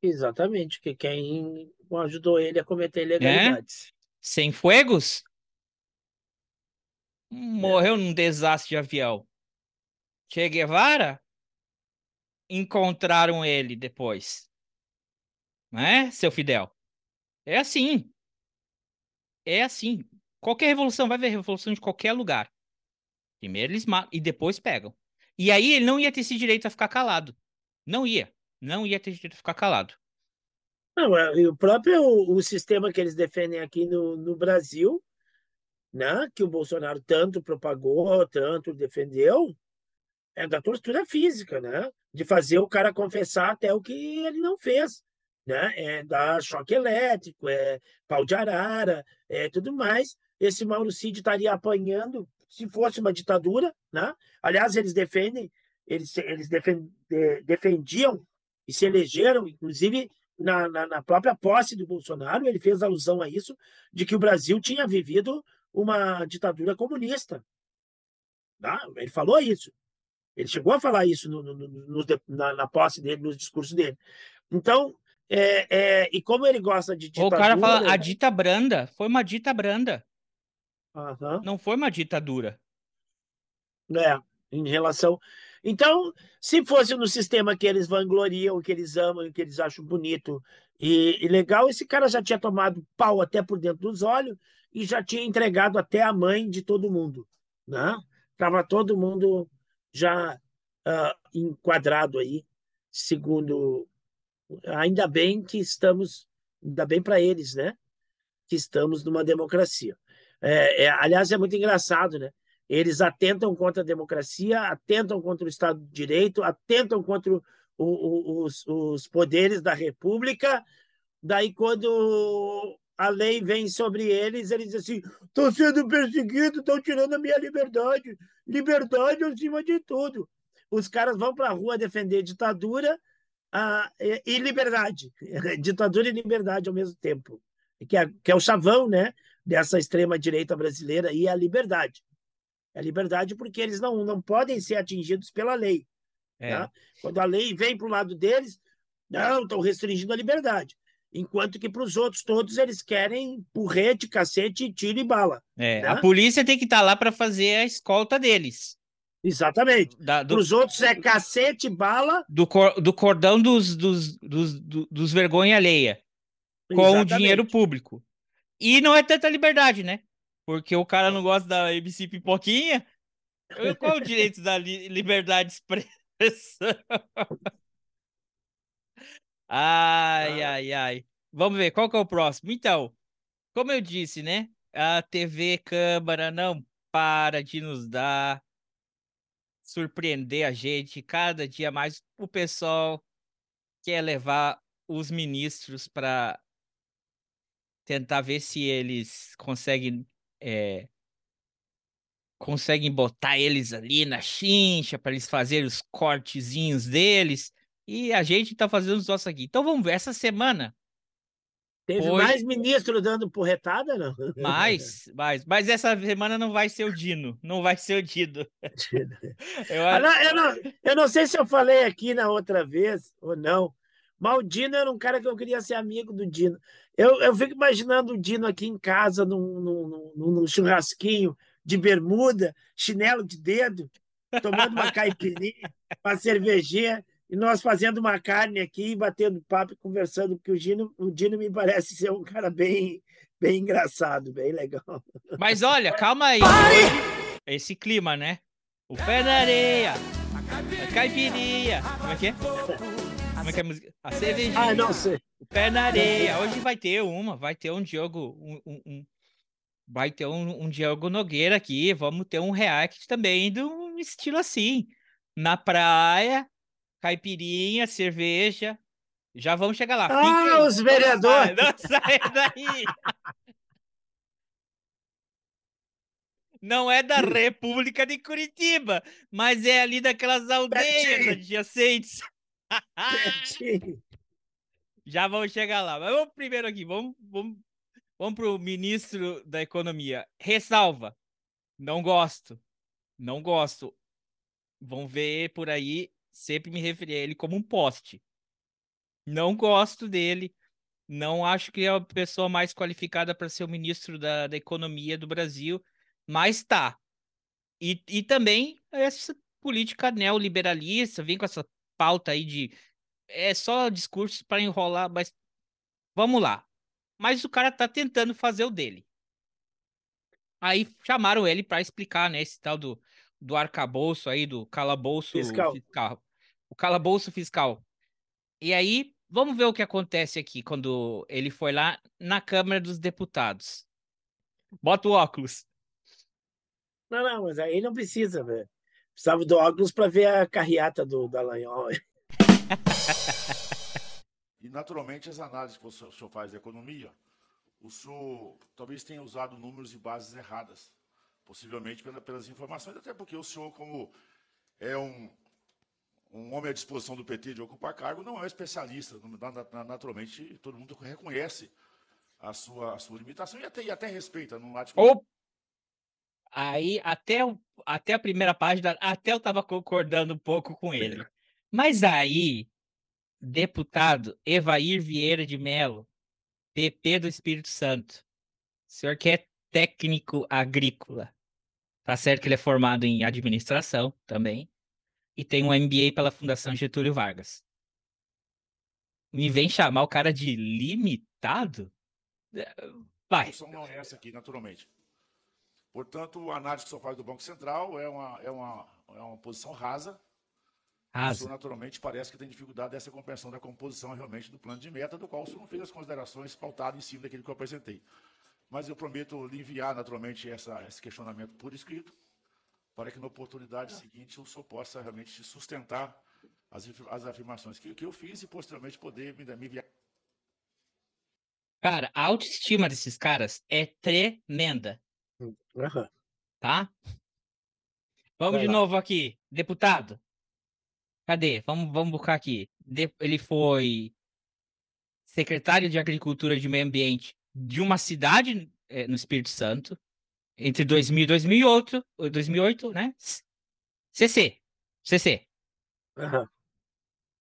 Exatamente, que quem ajudou ele a cometer ilegalidades. É? Sem fuegos? Morreu é. num desastre de avião. Che Guevara? Encontraram ele depois. Não é, seu Fidel? É assim. É assim. Qualquer revolução, vai ver revolução de qualquer lugar. Primeiro eles matam e depois pegam. E aí ele não ia ter esse direito a ficar calado. Não ia. Não ia ter direito a ficar calado. Não, é, o próprio o sistema que eles defendem aqui no, no Brasil, né, que o Bolsonaro tanto propagou, tanto defendeu, é da tortura física, né? De fazer o cara confessar até o que ele não fez, né? É dar choque elétrico, é pau de arara, é tudo mais. Esse Mauro Cid estaria apanhando se fosse uma ditadura, né? Aliás, eles defendem, eles, eles defendiam e se elegeram, inclusive na, na, na, própria posse do Bolsonaro, ele fez alusão a isso, de que o Brasil tinha vivido uma ditadura comunista. Né? Ele falou isso. Ele chegou a falar isso no, no, no, na, na, posse dele, nos discursos dele. Então, é, é, e como ele gosta de ditadura... O cara fala, a dita branda, foi uma dita branda. Uhum. Não foi uma ditadura. É, em relação. Então, se fosse no sistema que eles vangloriam, que eles amam, que eles acham bonito e, e, legal, esse cara já tinha tomado pau até por dentro dos olhos e já tinha entregado até a mãe de todo mundo, né? Tava todo mundo já uh, enquadrado aí, segundo. Ainda bem que estamos, ainda bem para eles, né? Que estamos numa democracia. É, é, aliás, é muito engraçado, né? Eles atentam contra a democracia, atentam contra o Estado de Direito, atentam contra o, o, os, os poderes da República. Daí, quando a lei vem sobre eles, eles dizem assim: estão sendo perseguidos, estão tirando a minha liberdade. Liberdade acima de tudo. Os caras vão para a rua defender ditadura ah, e, e, liberdade. ditadura e liberdade ao mesmo tempo. Que é, que é o chavão né, dessa extrema-direita brasileira e a liberdade. É liberdade porque eles não, não podem ser atingidos pela lei. É. Né? Quando a lei vem para o lado deles, não, estão restringindo a liberdade. Enquanto que para os outros todos eles querem porrete, cacete, tiro e bala. É, né? A polícia tem que estar tá lá para fazer a escolta deles. Exatamente. Para os outros é cacete, bala. Do, cor, do cordão dos, dos, dos, dos, dos vergonha alheia. Com Exatamente. o dinheiro público. E não é tanta liberdade, né? Porque o cara não gosta da MC Pipoquinha. Qual o direito da li liberdade de expressão? Ai, ah. ai, ai. Vamos ver, qual que é o próximo? Então, como eu disse, né? A TV Câmara não para de nos dar, surpreender a gente. Cada dia mais o pessoal quer levar os ministros para tentar ver se eles conseguem é, conseguem botar eles ali na chincha para eles fazerem os cortezinhos deles. E a gente tá fazendo os nossos aqui. Então vamos ver, essa semana. Teve hoje... mais ministro dando porretada, não? Mais, mais. Mas essa semana não vai ser o Dino. Não vai ser o Dino. eu, ah, não, eu, não, eu não sei se eu falei aqui na outra vez ou não. Mas o Dino era um cara que eu queria ser amigo do Dino. Eu, eu fico imaginando o Dino aqui em casa, num, num, num, num churrasquinho de bermuda, chinelo de dedo, tomando uma caipirinha, uma cervejinha e nós fazendo uma carne aqui, batendo papo e conversando, porque o Dino, o Dino me parece ser um cara bem, bem engraçado, bem legal. Mas olha, calma aí. Esse clima, né? O pé na areia. A caipirinha. Como é que é? Como é que é a música? A cervejinha. Ah, não sei. O pé na areia. Hoje vai ter uma, vai ter um Diogo, um, um- um- vai ter um, um Diogo Nogueira aqui. Vamos ter um react também de um estilo assim. Na praia, caipirinha, cerveja. Já vamos chegar lá. Ah, os Não vereadores. sai, Não sai daí. Não é da República de Curitiba, mas é ali daquelas aldeias adjacentes. Já vamos chegar lá. Mas vamos primeiro aqui, vamos, vamos, vamos para o ministro da Economia. Ressalva. Não gosto. Não gosto. Vão ver por aí, sempre me referir a ele como um poste. Não gosto dele. Não acho que é a pessoa mais qualificada para ser o ministro da, da Economia do Brasil, mas tá. E, e também essa política neoliberalista, vem com essa pauta aí de é só discurso para enrolar, mas vamos lá. Mas o cara tá tentando fazer o dele. Aí chamaram ele para explicar, né, esse tal do, do arcabouço aí, do calabouço Fiscal. fiscal. O calabouço fiscal. E aí, vamos ver o que acontece aqui quando ele foi lá na Câmara dos Deputados. Bota o óculos. Não, não, mas aí não precisa, velho. Precisava do óculos para ver a carreata do Dallagnol. E, naturalmente, as análises que o senhor faz da economia, o senhor talvez tenha usado números e bases erradas, possivelmente pela- pelas informações, até porque o senhor, como é um, um homem à disposição do PT de ocupar cargo, não é especialista. Na- na- na- Naturalmente, todo mundo reconhece a sua, a sua limitação e até, e até respeita. Não há discussão. Aí até, o- até a primeira página, até eu tava concordando um pouco com ele. Mas aí, deputado Evair Vieira de Mello, PP do Espírito Santo, o senhor que é técnico agrícola, tá certo que ele é formado em administração também, e tem um MBA pela Fundação Getúlio Vargas. Me vem chamar o cara de limitado? A Vai. discussão não é essa aqui, naturalmente. Portanto, a análise que o senhor faz do Banco Central é uma, é uma, é uma posição rasa, O Rasa. senhor, naturalmente, parece que tem dificuldade dessa compreensão da composição realmente do plano de meta, do qual o senhor não fez as considerações pautadas em cima daquilo que eu apresentei. Mas eu prometo lhe enviar, naturalmente, essa, esse questionamento por escrito, para que na oportunidade seguinte o senhor possa realmente sustentar as, as afirmações que, que eu fiz e, posteriormente, poder me, me enviar. Cara, a autoestima desses caras é tremenda, Aham. tá? Vamos Vai de lá. novo aqui. Deputado. Cadê? Vamos, vamos buscar aqui. De- ele foi secretário de Agricultura e de Meio Ambiente de uma cidade eh, no Espírito Santo entre 2000 e 2008, ou 2008, né? C- CC. CC. Aham.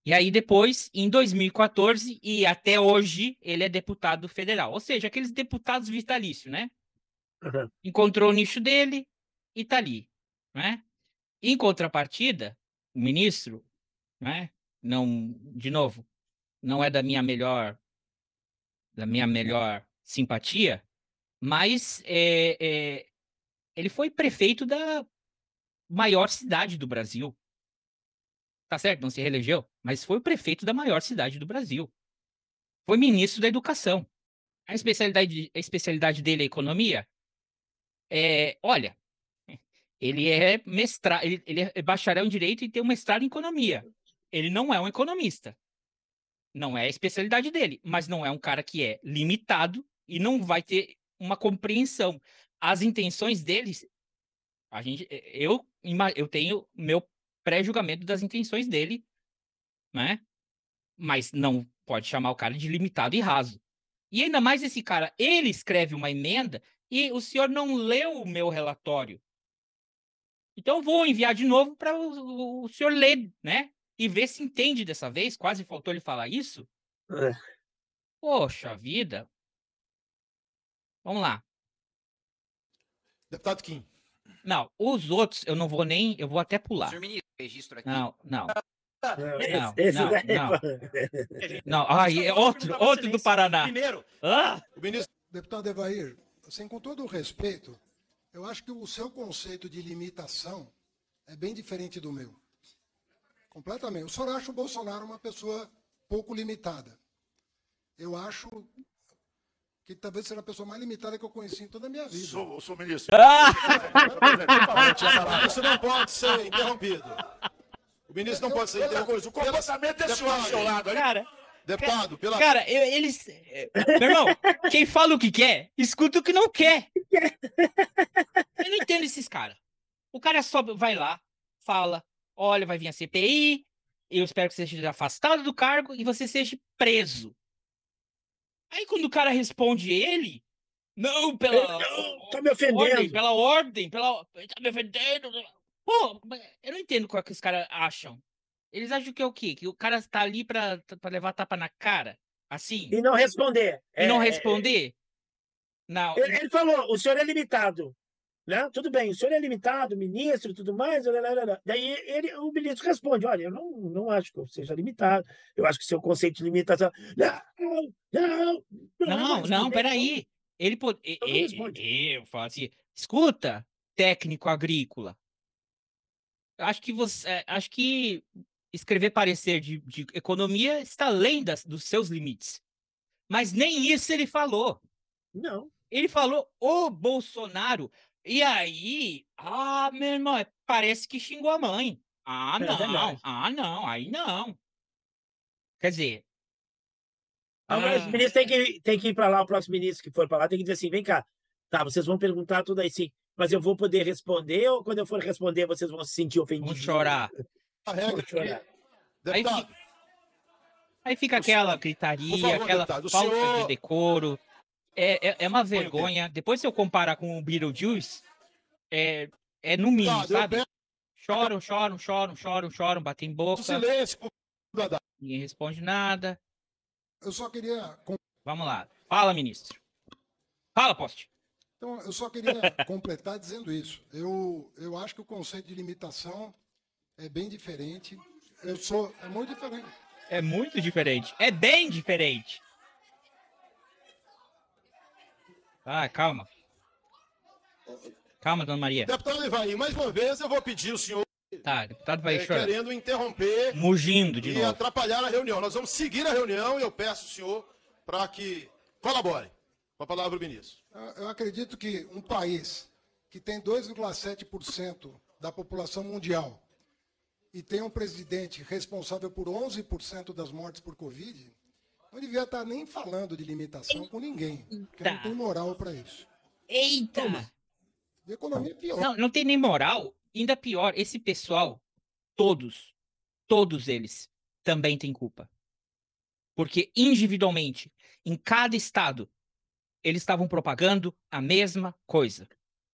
E aí depois, em 2014 e até hoje, ele é deputado federal. Ou seja, aqueles deputados vitalícios, né? Aham. encontrou o nicho dele e tá ali, né? Em contrapartida, o ministro, né? Não, de novo, não é da minha melhor, da minha melhor simpatia, mas é, é, ele foi prefeito da maior cidade do Brasil. Tá certo, não se reelegeu, mas foi o prefeito da maior cidade do Brasil. Foi ministro da Educação. A especialidade, a especialidade dele é economia? É, olha, ele é mestrado, ele, ele é bacharel em direito e tem um mestrado em economia. Ele não é um economista. Não é a especialidade dele, mas não é um cara que é limitado e não vai ter uma compreensão. As intenções deles, a gente, eu, ima- eu tenho meu pré-julgamento das intenções dele, né? Mas não pode chamar o cara de limitado e raso. E ainda mais esse cara, ele escreve uma emenda e o senhor não leu o meu relatório. Então eu vou enviar de novo para o, o- senhor ler, né? E ver se entende dessa vez. Quase faltou ele falar isso. É. Poxa vida. Vamos lá. Deputado Kim. Não, os outros eu não vou nem, eu vou até pular. Senhor ministro, registro aqui. Não, não, Não, esse, Não, esse não, daí. não. não. Ai, é outro, outro do Paraná. Primeiro, Ah! o ministro. Deputado Evair, assim, com todo o respeito, eu acho que o seu conceito de limitação é bem diferente do meu. Completamente. O senhor acha o Bolsonaro uma pessoa pouco limitada. Eu acho que talvez seja a pessoa mais limitada que eu conheci em toda a minha vida. Sou, sou ministro. Isso não pode ser interrompido. O ministro não pode ser interrompido. O comportamento desse homem ao seu lado ali. Cara, Deputado, pela... cara, eu- eles. eh, Meu irmão, quem fala o que quer, escuta o que não quer. Eu não entendo esses caras. O cara só vai lá, fala: olha, vai vir a CPI, eu espero que você seja afastado do cargo e você seja preso. Aí quando o cara responde ele, não, pela. Não, tá me Ordem, ofendendo. pela ordem, pela. Tá me ofendendo. Pô, eu não entendo qual que os caras acham. Eles acham que é o quê? Que o cara tá ali pra levar tapa na cara? Assim? E não responder. E não É, responder? Não. Ele, ele falou, o senhor é limitado. Né? Tudo bem, o senhor é limitado, ministro e tudo mais. lá, lá, lá. Daí ele, o ministro responde: olha, eu não, não acho que eu seja limitado. Eu acho que seu conceito de limitação. Não, não, Não, não, responder. peraí. Ele pode. Então não e- responde. e- Eu falo assim: escuta, técnico agrícola. Acho que você. é, Acho que escrever parecer de, de economia está além das, dos seus limites. Mas nem isso ele falou. Não. Ele falou o Bolsonaro. E aí, ah, meu irmão, parece que xingou a mãe. Ah, É não, ah, não, aí não. Quer dizer, Agora, Ah. o ministro tem que, tem que ir para lá, o próximo ministro que for para lá, tem que dizer assim: vem cá, tá, vocês vão perguntar tudo aí sim, mas eu vou poder responder ou quando eu for responder vocês vão se sentir ofendidos? vamos chorar. A regra chorar. deputado, Aí fica O aquela gritaria, favor, aquela deputado, falta de senhor- decoro. É, é, é uma vergonha. Depois, se eu comparar com o Beetlejuice, é, é no mínimo, eu sabe? Choram, choram, choram, choram, choram, batem boca, silêncio. ninguém responde nada. Eu só queria Vamos lá. Fala, ministro. Fala, poste. Então, eu só queria completar dizendo isso. Eu, eu acho que o conceito de limitação é bem diferente. Eu sou. É muito diferente. É muito diferente. É bem diferente. Ah, calma. Calma, dona Maria. Deputado Ivaí, mais uma vez eu vou pedir o senhor Tá, deputado vai eh, chorar. querendo interromper Mugindo de e novo. atrapalhar a reunião. Nós vamos seguir a reunião e eu peço o senhor para que colabore. Com a palavra o ministro. Eu- Eu acredito que um país que tem 2,7% da população mundial e tem um presidente responsável por 11% das mortes por Covid, não devia estar nem falando de limitação com ninguém, porque não Eita. tem moral para isso. Eita! E a economia é pior. Não, não tem nem moral. Ainda pior, esse pessoal, todos, todos eles, também têm culpa. Porque individualmente, em cada estado, eles estavam propagando a mesma coisa.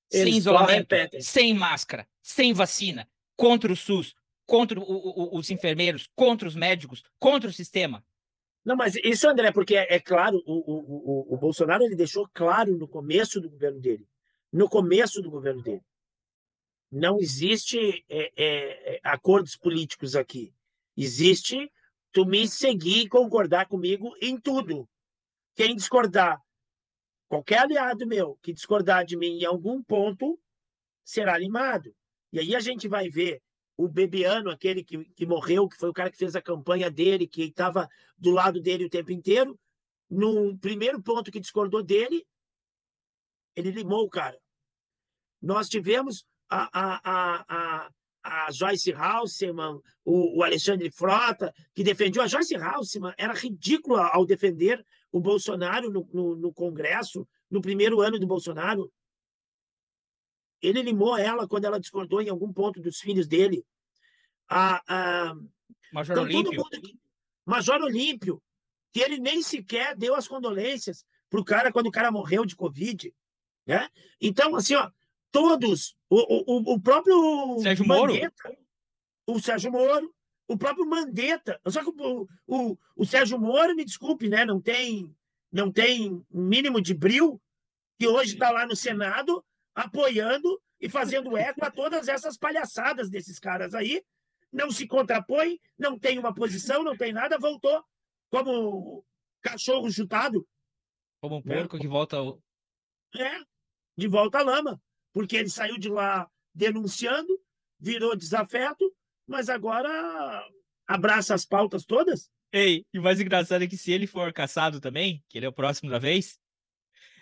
sem Eles só isolamento, sem máscara, sem vacina, contra o SUS, contra o- o- os enfermeiros, contra os médicos, contra o sistema. Não, mas isso, André, porque é, é claro, o, o Bolsonaro ele deixou claro no começo do governo dele. No começo do governo dele. Não existe é, é, é, acordos políticos aqui. Existe tu me seguir e concordar comigo em tudo. Quem discordar, qualquer aliado meu que discordar de mim em algum ponto, será limado. E aí a gente vai ver o Bebiano, aquele que, que morreu, que foi o cara que fez a campanha dele, que estava do lado dele o tempo inteiro. No primeiro ponto que discordou dele, ele limou o cara. Nós tivemos a, a, a, a, a Joyce Halseman, o, o Alexandre Frota, que defendiam. A Joyce Halseman era ridícula ao defender o Bolsonaro no, no, no Congresso, no primeiro ano do Bolsonaro. Ele limou ela quando ela discordou em algum ponto dos filhos dele. A, a, Major então, todo Olímpio. mundo Major Olímpio, que ele nem sequer deu as condolências pro cara quando o cara morreu de Covid. Né? Então, assim, ó, todos, o, o, o próprio Sérgio Moro? Mandetta, o Sérgio Moro, o próprio Mandetta, só que o, o, o Sérgio Moro, me desculpe, né, não tem não tem mínimo de bril, que hoje está lá no Senado apoiando e fazendo eco a todas essas palhaçadas desses caras aí, não se contrapõe, não tem uma posição, não tem nada, voltou como cachorro chutado, Como um porco que volta ao... é, de volta à lama, porque ele saiu de lá denunciando, virou desafeto, mas agora abraça as pautas todas. Ei, e o mais engraçado é que se ele for caçado também, que ele é o próximo da vez,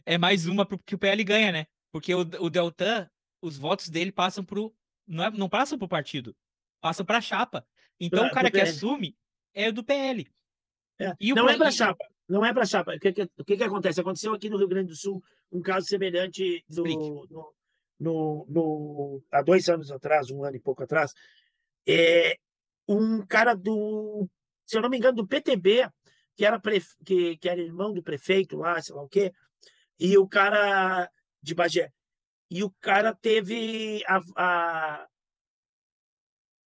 é mais uma que o PL ganha, né? Porque o, o Deltan, os votos dele passam pro. Não, é- não passam pro partido, passam pra chapa. Então Pra- o cara que assume é do PL. É, E não é para e- chapa, não é para chapa. O que, que, o que, que acontece? Aconteceu aqui no Rio Grande do Sul um caso semelhante do, no, no, no- há dois anos atrás, um ano e pouco atrás. É, um cara do, se eu não me engano, do PTB, que era, que, que era irmão do prefeito lá, sei lá o quê, e o cara de Bagé. E o cara teve a, a-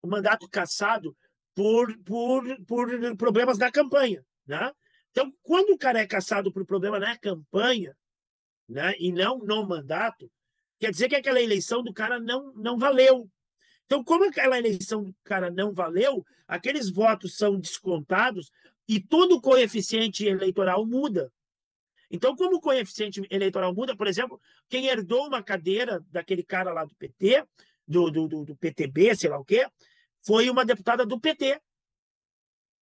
o mandato cassado por, por, por problemas na campanha, né? Então, quando o cara é cassado por problema na campanha, né, e não no mandato, quer dizer que aquela eleição do cara não, não valeu. Então, como aquela eleição do cara não valeu, aqueles votos são descontados e todo o coeficiente eleitoral muda. Então, como o coeficiente eleitoral muda, por exemplo, quem herdou uma cadeira daquele cara lá do PT, do, do, do, PTB, sei lá o quê, foi uma deputada do PT.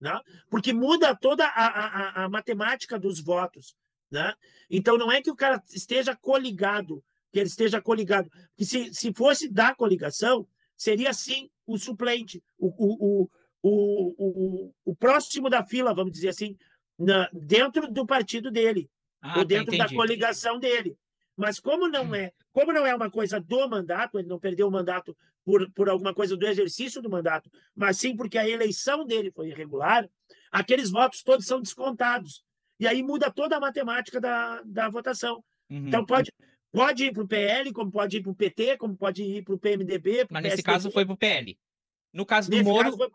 Né? Porque muda toda a, a, a- matemática dos votos. Né? Então, não é que o cara esteja coligado, que ele esteja coligado. Porque se, se fosse da coligação, seria sim o suplente, o, o, o, o, o próximo da fila, vamos dizer assim, na, dentro do partido dele Ah, ou tá, dentro da coligação dele. Mas como não é, como não é uma coisa do mandato, ele não perdeu o mandato por, por alguma coisa do exercício do mandato, mas sim porque a eleição dele foi irregular, aqueles votos todos são descontados. E aí muda toda a matemática da, da votação. Uhum. Então pode, pode ir para o PL, como pode ir para o PT, como pode ir para o PMDB. Mas nesse PSDB. caso foi pro PL. No caso do Nesse Moro, caso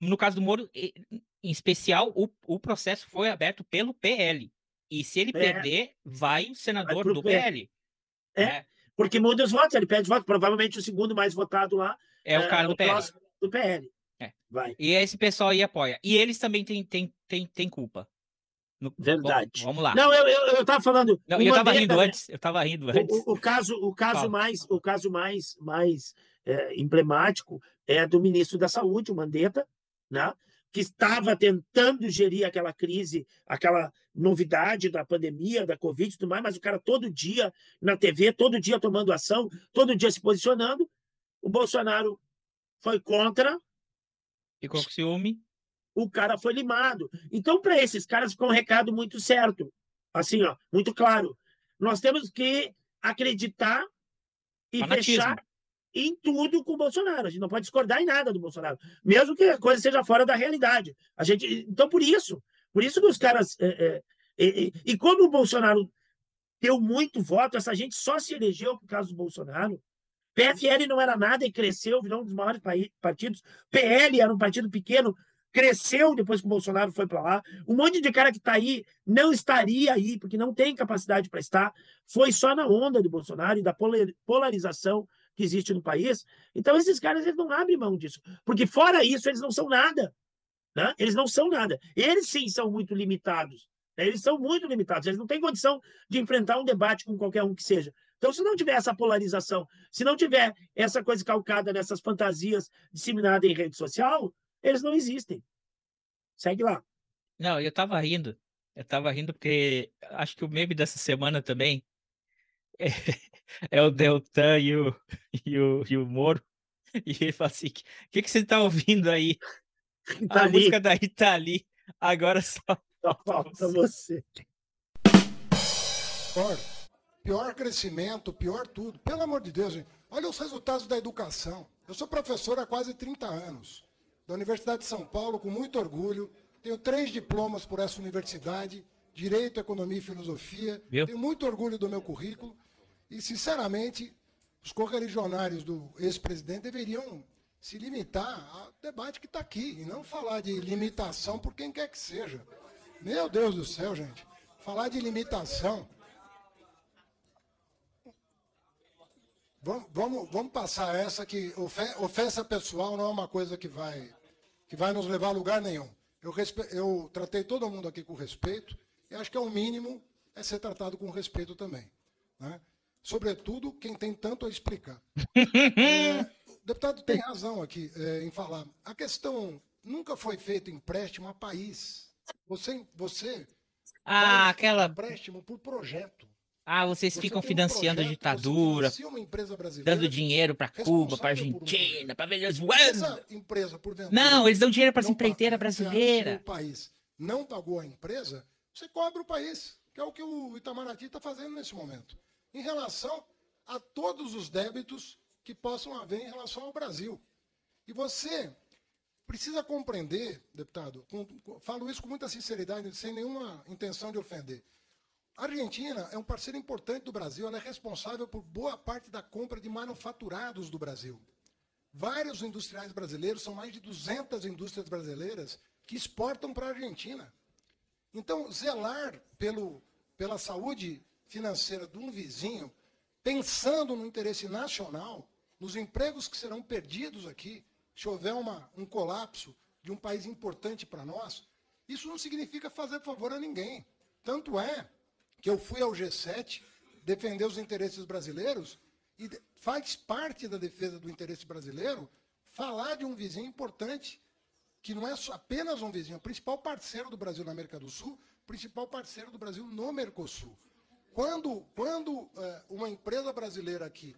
no caso do Moro, em especial, o, o processo foi aberto pelo PL. E se ele É. perder, vai o senador pro do PL. É. né? Porque muda os votos, ele pede voto. Provavelmente o segundo mais votado lá É o cara do PL. do PL. É. Vai. E esse pessoal aí apoia. E eles também têm, têm, têm, têm culpa. No- Verdade. Vamos, vamos lá. Não, eu, eu, eu tava falando. Não, o eu tava Mandetta, rindo né? antes. Eu tava rindo O- antes. O, o caso, o caso Fala. mais, o caso mais, mais é, emblemático é do ministro da Saúde, o Mandetta, né? Que estava tentando gerir aquela crise, aquela novidade da pandemia, da Covid e tudo mais, mas o cara todo dia na TV, todo dia tomando ação, todo dia se posicionando. O Bolsonaro foi contra, Ficou com ciúme. o cara foi limado. Então, para esses caras, ficou um recado muito certo, assim, ó, muito claro. Nós temos que acreditar e Fanatismo. fechar em tudo com o Bolsonaro. A gente não pode discordar em nada do Bolsonaro, mesmo que a coisa seja fora da realidade. A gente, então, por isso, por isso que os caras. é, é, e, e- como o Bolsonaro deu muito voto, essa gente só se elegeu por causa do Bolsonaro. PFL não era nada e cresceu, virou um dos maiores partidos. PL era um partido pequeno, cresceu depois que o Bolsonaro foi para lá. Um monte de cara que está aí não estaria aí, porque não tem capacidade para estar. Foi só na onda do Bolsonaro e da polar- polarização que existe no país. Então, esses caras eles não abrem mão disso. Porque, fora isso, eles não são nada. Né? Eles não são nada. Eles sim são muito limitados. né? Eles são muito limitados. Eles não têm condição de enfrentar um debate com qualquer um que seja. Então, se não tiver essa polarização, se não tiver essa coisa calcada nessas fantasias disseminadas em rede social, eles não existem. Segue lá. Não, eu tava rindo. Eu tava rindo porque acho que o meme dessa semana também é, é o Deltan e o, e o, e o Moro. E ele fala assim: o que, que você tá ouvindo aí? Tá a música da Rita Lee. Agora só. Só falta você. Pior, pior crescimento, pior tudo. Pelo amor de Deus, gente. Olha os resultados da educação. Eu sou professor há quase 30 anos, da Universidade de São Paulo, com muito orgulho. Tenho três diplomas por essa universidade, Direito, Economia e Filosofia. Viu? Tenho muito orgulho do meu currículo. E, sinceramente, os correligionários do ex-presidente deveriam se limitar ao debate que está aqui, e não falar de limitação por quem quer que seja. Meu Deus do céu, gente. Falar de limitação. Vamos, vamos, vamos passar essa que ofe- ofensa pessoal não é uma coisa que vai, que vai nos levar a lugar nenhum. Eu, eu tratei todo mundo aqui com respeito e acho que é o mínimo é ser tratado com respeito também. né? Sobretudo quem tem tanto a explicar. É, deputado tem razão aqui é, em falar. A questão nunca foi feito empréstimo a país. Você, você ah, aquela empréstimo por projeto. Ah, vocês você ficam financiando um projeto, a ditadura, dando dinheiro para Cuba, para Argentina, para Venezuela. Essa empresa, por não, eles dão dinheiro para as empreiteiras brasileiras. Se o país não pagou a empresa, você cobra o país, que é o que o Itamaraty está fazendo nesse momento. Em relação a todos os débitos que possam haver em relação ao Brasil. E você precisa compreender, deputado, com, com, falo isso com muita sinceridade, sem nenhuma intenção de ofender. A Argentina é um parceiro importante do Brasil, ela é responsável por boa parte da compra de manufaturados do Brasil. Vários industriais brasileiros, são mais de 200 indústrias brasileiras que exportam para a Argentina. Então, zelar pelo, pela saúde financeira de um vizinho, pensando no interesse nacional, nos empregos que serão perdidos aqui, se houver uma, um colapso de um país importante para nós, isso não significa fazer favor a ninguém. Tanto é que eu fui ao G7 defender os interesses brasileiros e faz parte da defesa do interesse brasileiro falar de um vizinho importante, que não é apenas um vizinho, é o principal parceiro do Brasil na América do Sul, principal parceiro do Brasil no Mercosul. Quando, quando é, uma empresa brasileira aqui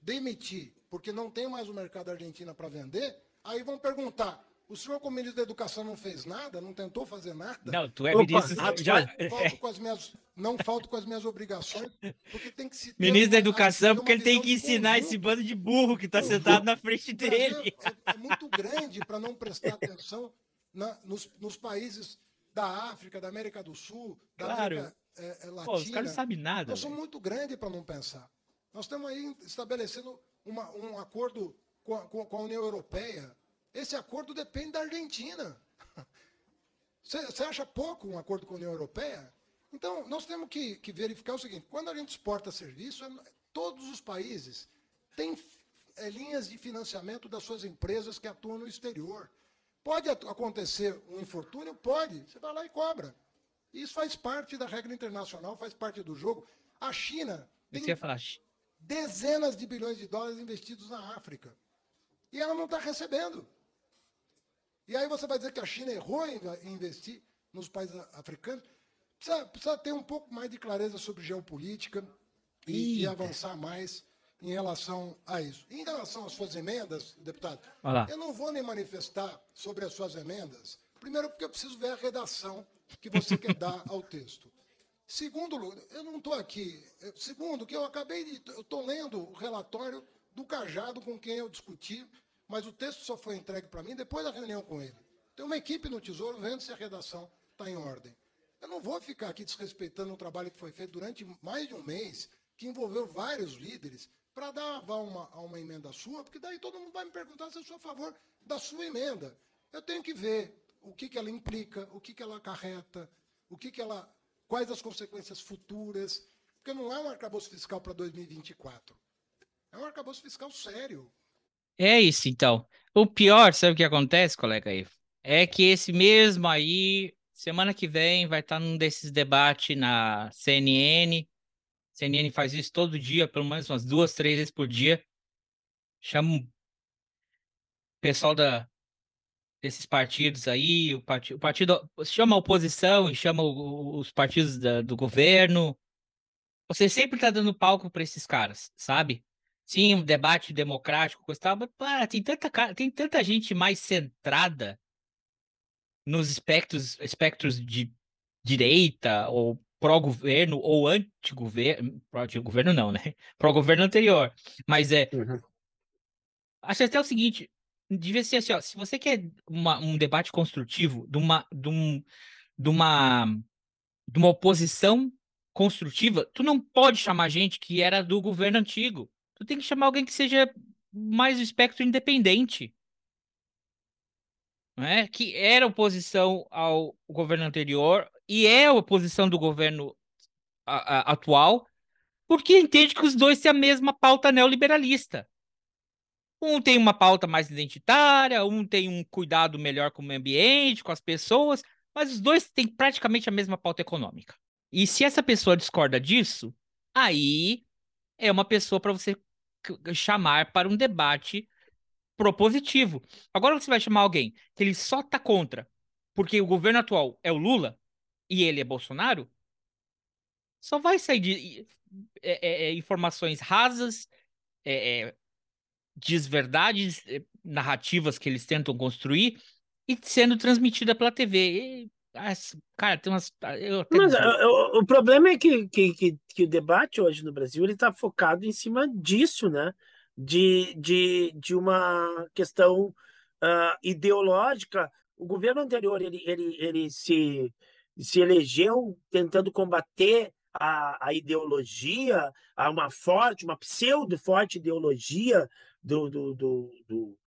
demitir, porque não tem mais o mercado argentino para vender, aí vão perguntar, o senhor, como ministro da Educação, não fez nada, não tentou fazer nada? Não, tu é ministro. já... falto com as minhas, não falto com as minhas obrigações, porque tem que se. Ministro da Educação, porque ele tem que ensinar esse bando de burro que está sentado na frente dele. É, é muito grande para não prestar atenção na, nos, nos, países da África, da América do Sul, da claro. América é, é, Latina. Pô, os caras não sabem nada. Nós somos muito grandes para não pensar. Nós estamos aí estabelecendo uma, um acordo com a, com a União Europeia esse acordo depende da Argentina. Você acha pouco um acordo com a União Europeia? Então, nós temos que, que verificar o seguinte: quando a gente exporta serviço, é, todos os países têm é, linhas de financiamento das suas empresas que atuam no exterior. Pode acontecer um infortúnio? Pode. Você vai lá e cobra. Isso faz parte da regra internacional, faz parte do jogo. A China tem dezenas de bilhões de dólares investidos na África. E ela não está recebendo. E aí você vai dizer que a China errou em investir nos países africanos? Precisa, precisa ter um pouco mais de clareza sobre geopolítica e, e, avançar mais em relação a isso. Em relação às suas emendas, deputado, eu não vou nem manifestar sobre as suas emendas. Primeiro, porque eu preciso ver a redação que você quer dar ao texto. Segundo, eu não estou aqui. Segundo, que eu acabei de. Eu estou lendo o relatório do Cajado com quem eu discuti mas o texto só foi entregue para mim depois da reunião com ele. Tem uma equipe no Tesouro vendo se a redação está em ordem. Eu não vou ficar aqui desrespeitando um trabalho que foi feito durante mais de um mês, que envolveu vários líderes, para dar aval uma, a uma emenda sua, porque daí todo mundo vai me perguntar se eu sou a favor da sua emenda. Eu tenho que ver o que, que ela implica, o que, que ela acarreta, o que, que ela, quais as consequências futuras, porque não é um arcabouço fiscal para 2024. É um arcabouço fiscal sério. É isso, então. O pior, sabe o que acontece, colega aí? É que esse mesmo aí, semana que vem, vai estar num desses debates na CNN. CNN faz isso todo dia, pelo menos umas duas, três vezes por dia. Chama o pessoal da, desses partidos aí, o partido, o partido chama a oposição e chama os partidos da, do governo. Você sempre está dando palco para esses caras, sabe? Sim, um debate democrático, coisa tal, mas pá, tem, tanta, tem tanta gente mais centrada nos espectros, espectros de direita ou pró-governo ou anti-governo, pró-governo não, né? Pró-governo anterior. Mas é. Uhum. Acho até o seguinte: devia ser assim, ó, se você quer uma, um debate construtivo de uma, de, um, de, uma, de uma oposição construtiva, tu não pode chamar gente que era do governo antigo tu tem que chamar alguém que seja mais do espectro independente. Não é? Que era oposição ao governo anterior e é oposição do governo a, a, atual, porque entende que os dois têm a mesma pauta neoliberalista. Um tem uma pauta mais identitária, um tem um cuidado melhor com o meio ambiente, com as pessoas, mas os dois têm praticamente a mesma pauta econômica. E se essa pessoa discorda disso, aí é uma pessoa para você chamar para um debate propositivo. Agora você vai chamar alguém que ele só tá contra porque o governo atual é o Lula e ele é Bolsonaro, só vai sair de é, é, é informações rasas, é, é, desverdades, é, narrativas que eles tentam construir e sendo transmitida pela TV. E, ah, cara, tem umas. Ah, Mas o, o, problema é que, que, que, que, o debate hoje no Brasil ele está focado em cima disso, né? De, de, de uma questão uh, ideológica. O governo anterior ele, ele, ele se, se elegeu tentando combater a, a ideologia, a uma forte, uma pseudo-forte ideologia do, do, do, do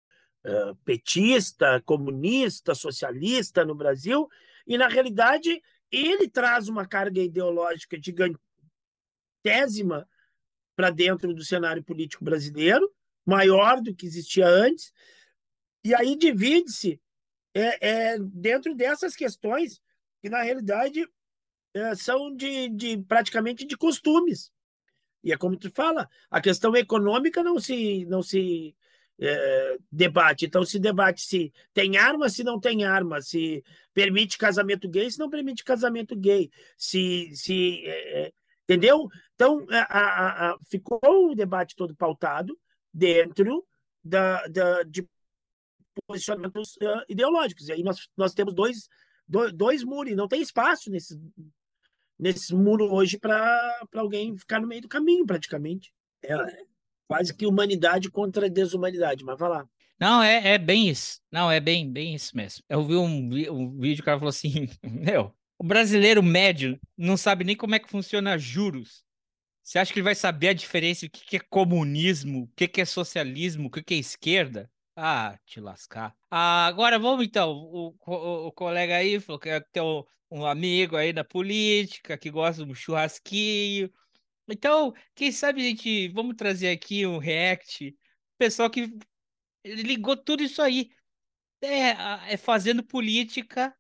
uh, petista, comunista, socialista no Brasil, e na realidade ele traz uma carga ideológica gigantésima para dentro do cenário político brasileiro, maior do que existia antes, e aí divide-se é, é, dentro dessas questões que na realidade é, são de, de praticamente de costumes. E é como tu fala, a questão econômica não se, não se é, debate. Então, se debate se tem arma, se não tem arma, se permite casamento gay, se não permite casamento gay, se. se é, é entendeu? Então, a, a, a, ficou o debate todo pautado dentro da, da, de posicionamentos uh, ideológicos. E aí nós, nós temos dois, dois, dois muros, não tem espaço nesse, nesse muro hoje para alguém ficar no meio do caminho, praticamente. É quase que humanidade contra desumanidade, mas vai lá. Não, é, é bem isso. Não, é bem, bem isso mesmo. Eu vi um, um vídeo que o cara falou assim: Meu, o brasileiro médio não sabe nem como é que funciona juros. Você acha que ele vai saber a diferença o que é comunismo, o que é socialismo, o que é esquerda? Ah, te lascar. Ah, agora vamos então. O, o, o colega aí falou que tem um, um amigo aí da política que gosta de um churrasquinho. Então, quem sabe a gente. Vamos trazer aqui um react. Pessoal que ligou tudo isso aí. É, é fazendo política,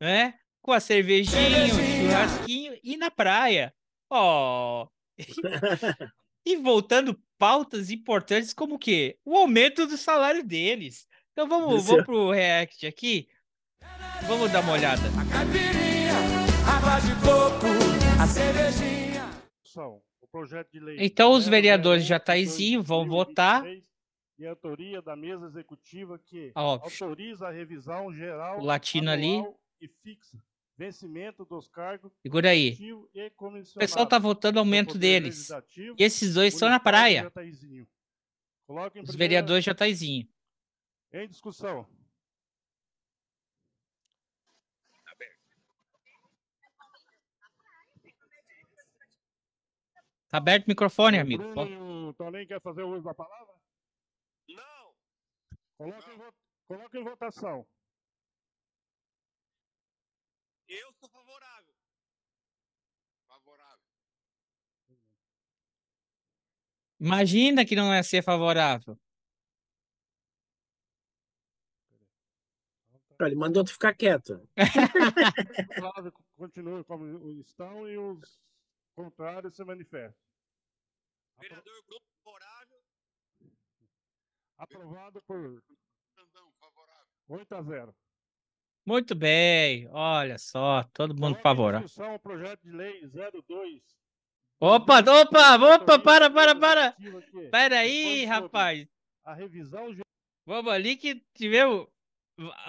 né? Com a cervejinha, o churrasquinho e na praia. Ó. Oh. e voltando pautas importantes como o quê? O aumento do salário deles. Então vamos, vamos pro React aqui. Vamos dar uma olhada. A caipirinha, água de coco, a cervejinha. Então os vereadores já Jataizinho vão votar. E a autoria da mesa executiva que Ó, autoriza a revisão geral o latino ali e fixa vencimento dos cargos Segura aí. O pessoal tá votando aumento deles. E esses dois estão na praia. Os vereadores Jataizinho. Em discussão. Tá aberto o microfone, amigo. O Toninho quer fazer o uso da palavra? Não. Coloque, Em, coloque em votação. Eu sou favorável. Favorável. Imagina que não é ser favorável. Ele mandou tu ficar quieto. Continua como estão e os contrários se manifestam. Vereador Bruno favorável. Aprovado por. Favorável. 8 a 0. Muito bem, olha só, todo mundo favorável. Discussão, projeto de lei 02. Opa, opa, opa, para, para, para. Espera aí, rapaz. A revisão. Vamos ali que tivemos.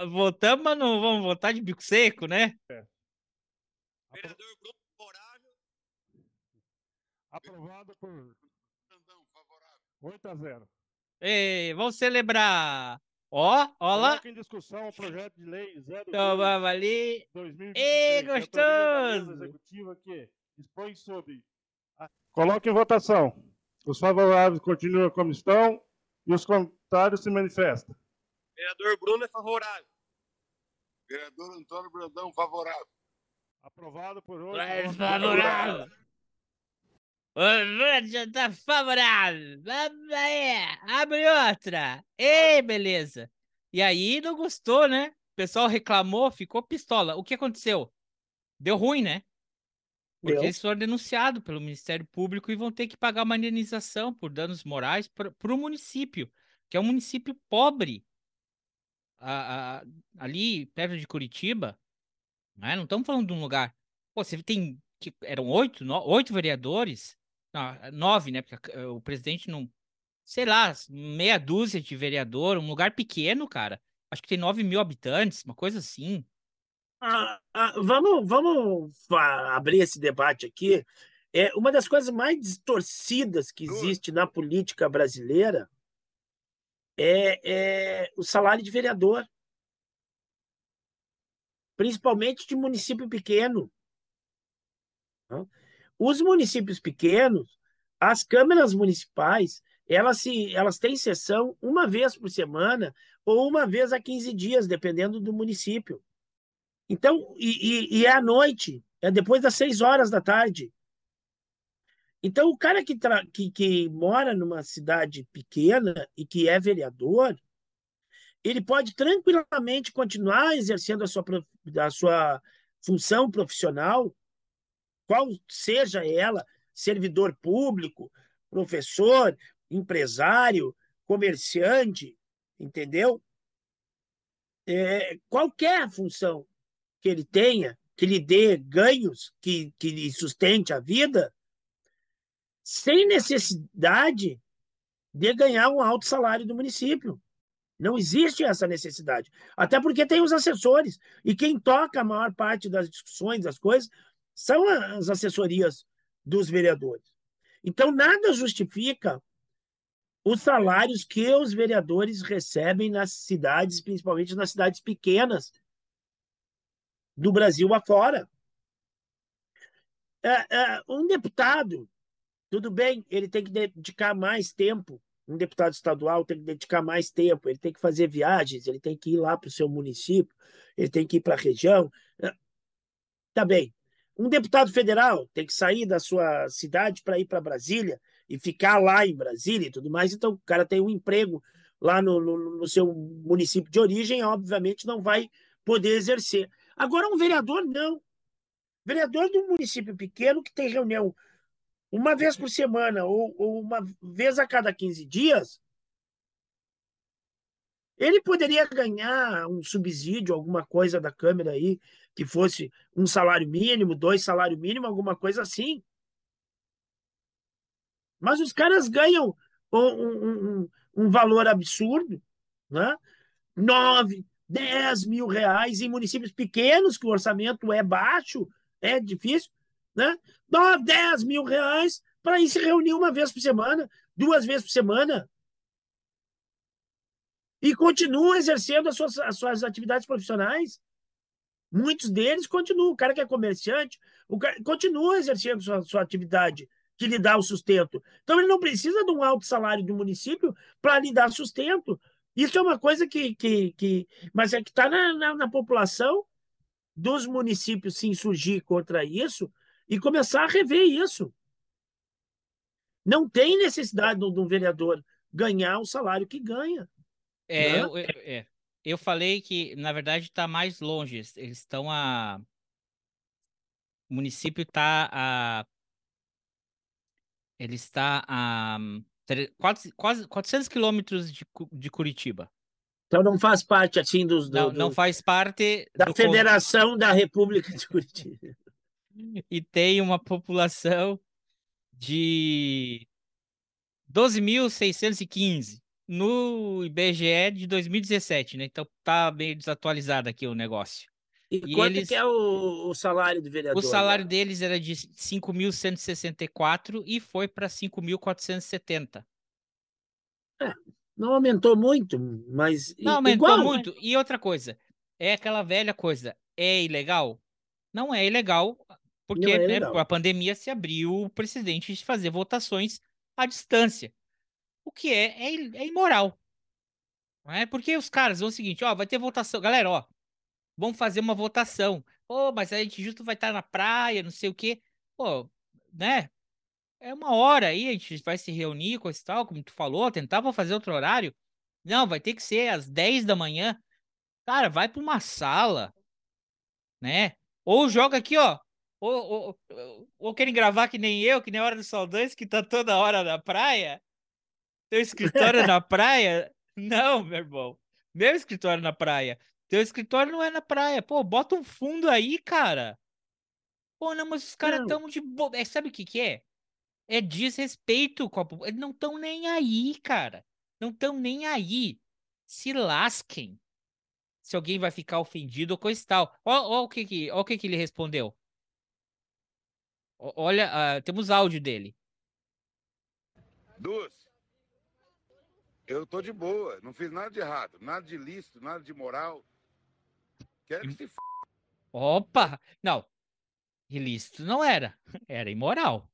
Votamos, mas não vamos votar de bico seco, né? É. Vereador Bruno favorável. Aprovado por. 8 a 0. Ei, vamos celebrar. Ó, ó lá. em discussão o projeto de lei 02 então, vamos ali. 2023, Ei, gostoso! Executiva que expõe sobre. Coloque em votação. Os favoráveis continuam como estão e os contrários se manifestam. Vereador Bruno é favorável. Vereador Antônio Brandão, favorável. Aprovado por hoje. É favorável. O Lúcio tá favorável. Vamos aí. Abre outra. Ei, beleza. E aí não gostou, né? O pessoal reclamou, ficou pistola. O que aconteceu? Deu ruim, né? Porque eles foram denunciados pelo Ministério Público e vão ter que pagar uma indenização por danos morais para o município. que é um município pobre, a- a- ali perto de Curitiba, né? Não estamos falando de um lugar. Pô, você tem que eram oito, no- oito vereadores, não, nove, né? Porque o presidente não, sei lá, meia dúzia de vereador, um lugar pequeno, cara. Acho que tem nove mil habitantes, uma coisa assim. Ah, ah, vamos, vamos abrir esse debate aqui. É, uma das coisas mais distorcidas que existe na política brasileira é, é o salário de vereador, principalmente de município pequeno. Os municípios pequenos, as câmaras municipais, elas, se, elas têm sessão uma vez por semana ou uma vez a 15 dias, dependendo do município. Então, e, e, e é à noite, é depois das seis horas da tarde. Então, o cara que, tra- que, que mora numa cidade pequena e que é vereador, ele pode tranquilamente continuar exercendo a sua, prof- a sua função profissional, qual seja ela, servidor público, professor, empresário, comerciante, entendeu? É, qualquer função que ele tenha, que lhe dê ganhos, que, que lhe sustente a vida, sem necessidade de ganhar um alto salário do município. Não existe essa necessidade. Até porque tem os assessores. E quem toca a maior parte das discussões, das coisas, são as assessorias dos vereadores. Então, nada justifica os salários que os vereadores recebem nas cidades, principalmente nas cidades pequenas do Brasil afora. É, é, um deputado, tudo bem, ele tem que dedicar mais tempo. Um deputado estadual tem que dedicar mais tempo, ele tem que fazer viagens, ele tem que ir lá para o seu município, ele tem que ir para a região. É, Tá bem. Um deputado federal tem que sair da sua cidade para ir para Brasília e ficar lá em Brasília e tudo mais. Então, o cara tem um emprego lá no, no, no seu município de origem, obviamente não vai poder exercer. Agora, um vereador, não. Vereador de um município pequeno que tem reunião uma vez por semana ou, ou uma vez a cada 15 dias, ele poderia ganhar um subsídio, alguma coisa da Câmara aí, que fosse um salário mínimo, dois salários mínimos, alguma coisa assim. Mas os caras ganham um, um, um, um valor absurdo, né? 9, 10 mil reais em municípios pequenos, que o orçamento é baixo, é difícil, né? 9, 10 mil reais para ir se reunir uma vez por semana, duas vezes por semana. E continuam exercendo as suas, as suas atividades profissionais. Muitos deles continuam. O cara que é comerciante, o cara continua exercendo sua, sua atividade que lhe dá o sustento. Então, ele não precisa de um alto salário do município para lhe dar sustento. Isso é uma coisa que. que, que mas é que está na, na, na população dos municípios se insurgir contra isso e começar a rever isso. Não tem necessidade de um vereador ganhar o salário que ganha. É, né? eu, eu- é. Eu falei que, na verdade, está mais longe. Eles estão a. O município está a. Ele está a quase, quase 400 quilômetros de, de Curitiba. Então não faz parte assim dos do- Não, não do- faz parte da con- Federação da República de Curitiba. e tem uma população de 12.615 no IBGE de 2017, né? Então tá meio desatualizado aqui o negócio. E, E quanto eles- que é o, o salário do vereador? O salário deles era de 5.164 e foi para 5.470. Não aumentou muito, mas Não aumentou igual, né? muito. E outra coisa, é aquela velha coisa, é ilegal? Não é ilegal, porque é né, ilegal. a pandemia se abriu o presidente de fazer votações à distância. O que é, é, é imoral. Não é? Porque os caras vão o seguinte, ó, vai ter votação. Galera, ó, vamos fazer uma votação. Pô, mas a gente justo vai estar na praia, não sei o quê. Pô, né? É uma hora aí, a gente vai se reunir, coisa e tal, como tu falou, tentava fazer outro horário. Não, vai ter que ser às 10 da manhã. Cara, vai para uma sala, né? Ou joga aqui, ó. Ou, ou, ou- querem gravar que nem eu, que nem a Hora dos Saudantes, que tá toda hora na praia. Teu escritório na praia. Não, meu irmão. Meu escritório na praia. Teu escritório não é na praia. Pô, bota um fundo aí, cara. Pô, não, mas os caras tão de boa. É, sabe o que que é? É desrespeito com a Eles não estão nem aí, cara. Não estão nem aí. Se lasquem. Se alguém vai ficar ofendido ou coisa e tal. Ó, ó o que que, ó o que que ele respondeu. Ó- Olha, ah, temos áudio dele. Duas. Eu tô de boa, não fiz nada de errado, nada de ilícito, nada de moral. Quero que se f... Opa! Não. Ilícito não era. Era imoral.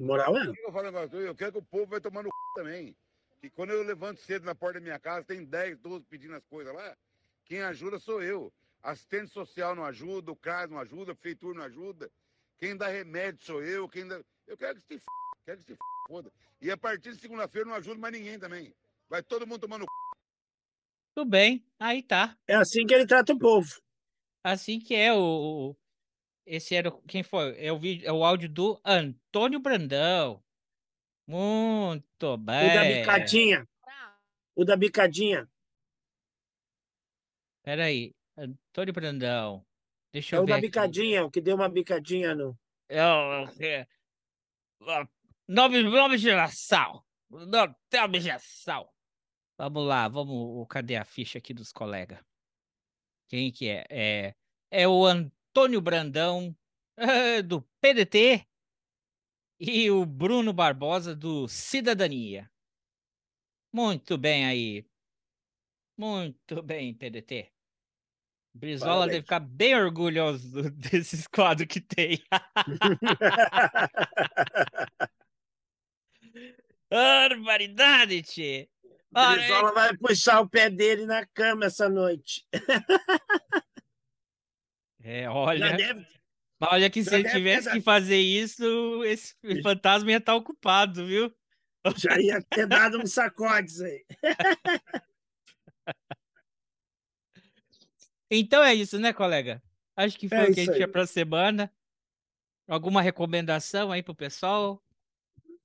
Moral é. Que eu falo? Eu quero que o povo vai tomar no c... também. Que quando eu levanto cedo na porta da minha casa, tem 10, 12 pedindo as coisas lá. Quem ajuda sou eu. Assistente social não ajuda, o CRAS não ajuda, a prefeitura não ajuda. Quem dá remédio sou eu, quem dá... Eu quero que se f... quero que se f... foda. E a partir de segunda-feira eu não ajudo mais ninguém também. Vai todo mundo tomando c... Tudo bem. Aí tá. É assim que ele trata o povo. Assim que é o. o- Esse era. o- Quem foi? É o, vídeo, é o áudio do Antônio Brandão. Muito O da bem. bicadinha. O da bicadinha. Peraí. Antônio Brandão. Deixa É eu o ver da aqui. bicadinha, o que deu uma bicadinha no. É o- é- Nova, nova geração. Não tem objeção. Vamos lá, vamos. Cadê a ficha aqui dos colegas? Quem que é? É, é o Antônio Brandão, do PDT, e o Bruno Barbosa, do Cidadania. Muito bem aí. Muito bem, PDT. Brizola deve ficar bem orgulhoso desses quadros que tem. Barbaridade, tchê. Olha, Brizola vai puxar o pé dele na cama essa noite. É, olha. deve, olha que se ele tivesse ter que fazer isso, esse fantasma ia estar ocupado, viu? já ia ter dado uns sacodes aí. Então é isso, né, colega? Acho que foi É o que a gente tinha aí. pra semana. Alguma recomendação aí pro pessoal?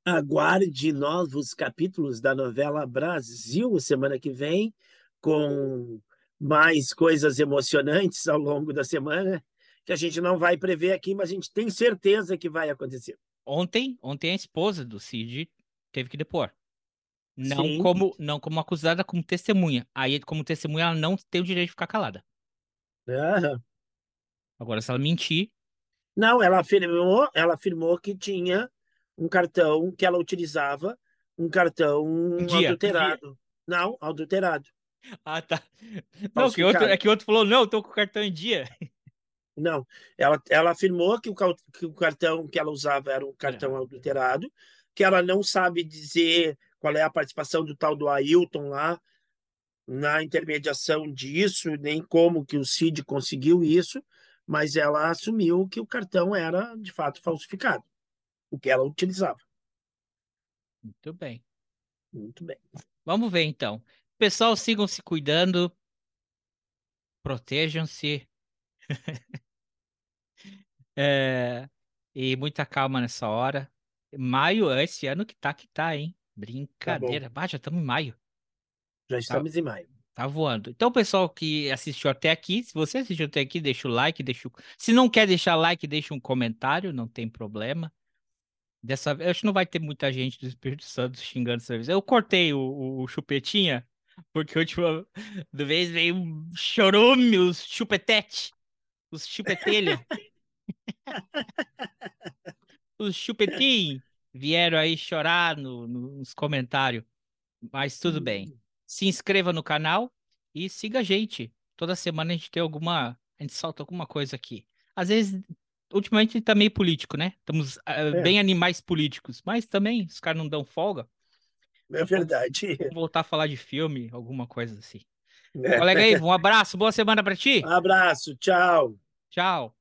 Aguarde novos capítulos da novela Brasil semana que vem, com mais coisas emocionantes ao longo da semana, que a gente não vai prever aqui, mas a gente tem certeza que vai acontecer. Ontem, ontem a esposa do Cid teve que depor. Não Sim. como, não como acusada, como testemunha. Aí, como testemunha, ela não tem o direito de ficar calada. Aham. Agora, se ela mentir, Não, ela afirmou, ela afirmou que tinha um cartão que ela utilizava, um cartão Um dia, adulterado. Não, adulterado. ah, tá. Não, que outro, é que outro falou, não, tô com o cartão em dia. Não, ela, ela afirmou que o, que o cartão que ela usava era um cartão adulterado, que ela não sabe dizer qual é a participação do tal do Ailton lá na intermediação disso, nem como que o Cid conseguiu isso, mas ela assumiu que o cartão era de fato falsificado, o que ela utilizava. Muito bem. Muito bem. Vamos ver então. Pessoal, sigam se cuidando. Protejam-se. É, e muita calma nessa hora. Maio, é esse ano que tá que tá, hein? Brincadeira. Bah, já estamos em maio. Já estamos em maio. Tá voando. Então, pessoal que assistiu até aqui, se você assistiu até aqui, deixa o like, deixa o... Se não quer deixar like, deixa um comentário, não tem problema. Dessa vez, acho que não vai ter muita gente do Espírito Santo xingando essa vez. Eu cortei o, o, chupetinha, porque a última vez veio um chorume, os chupetete, os chupetelha. os chupetinhos vieram aí chorar no- no- nos comentários. Mas tudo bem. Se inscreva no canal e siga a gente. Toda semana a gente tem alguma. A gente solta alguma coisa aqui. Às vezes, ultimamente tá meio político, né? Estamos ah, É. bem animais políticos, mas também os caras não dão folga. É verdade. Vamos voltar a falar de filme, alguma coisa assim. É. Colega aí, um abraço, boa semana pra ti. Abraço, tchau. Tchau.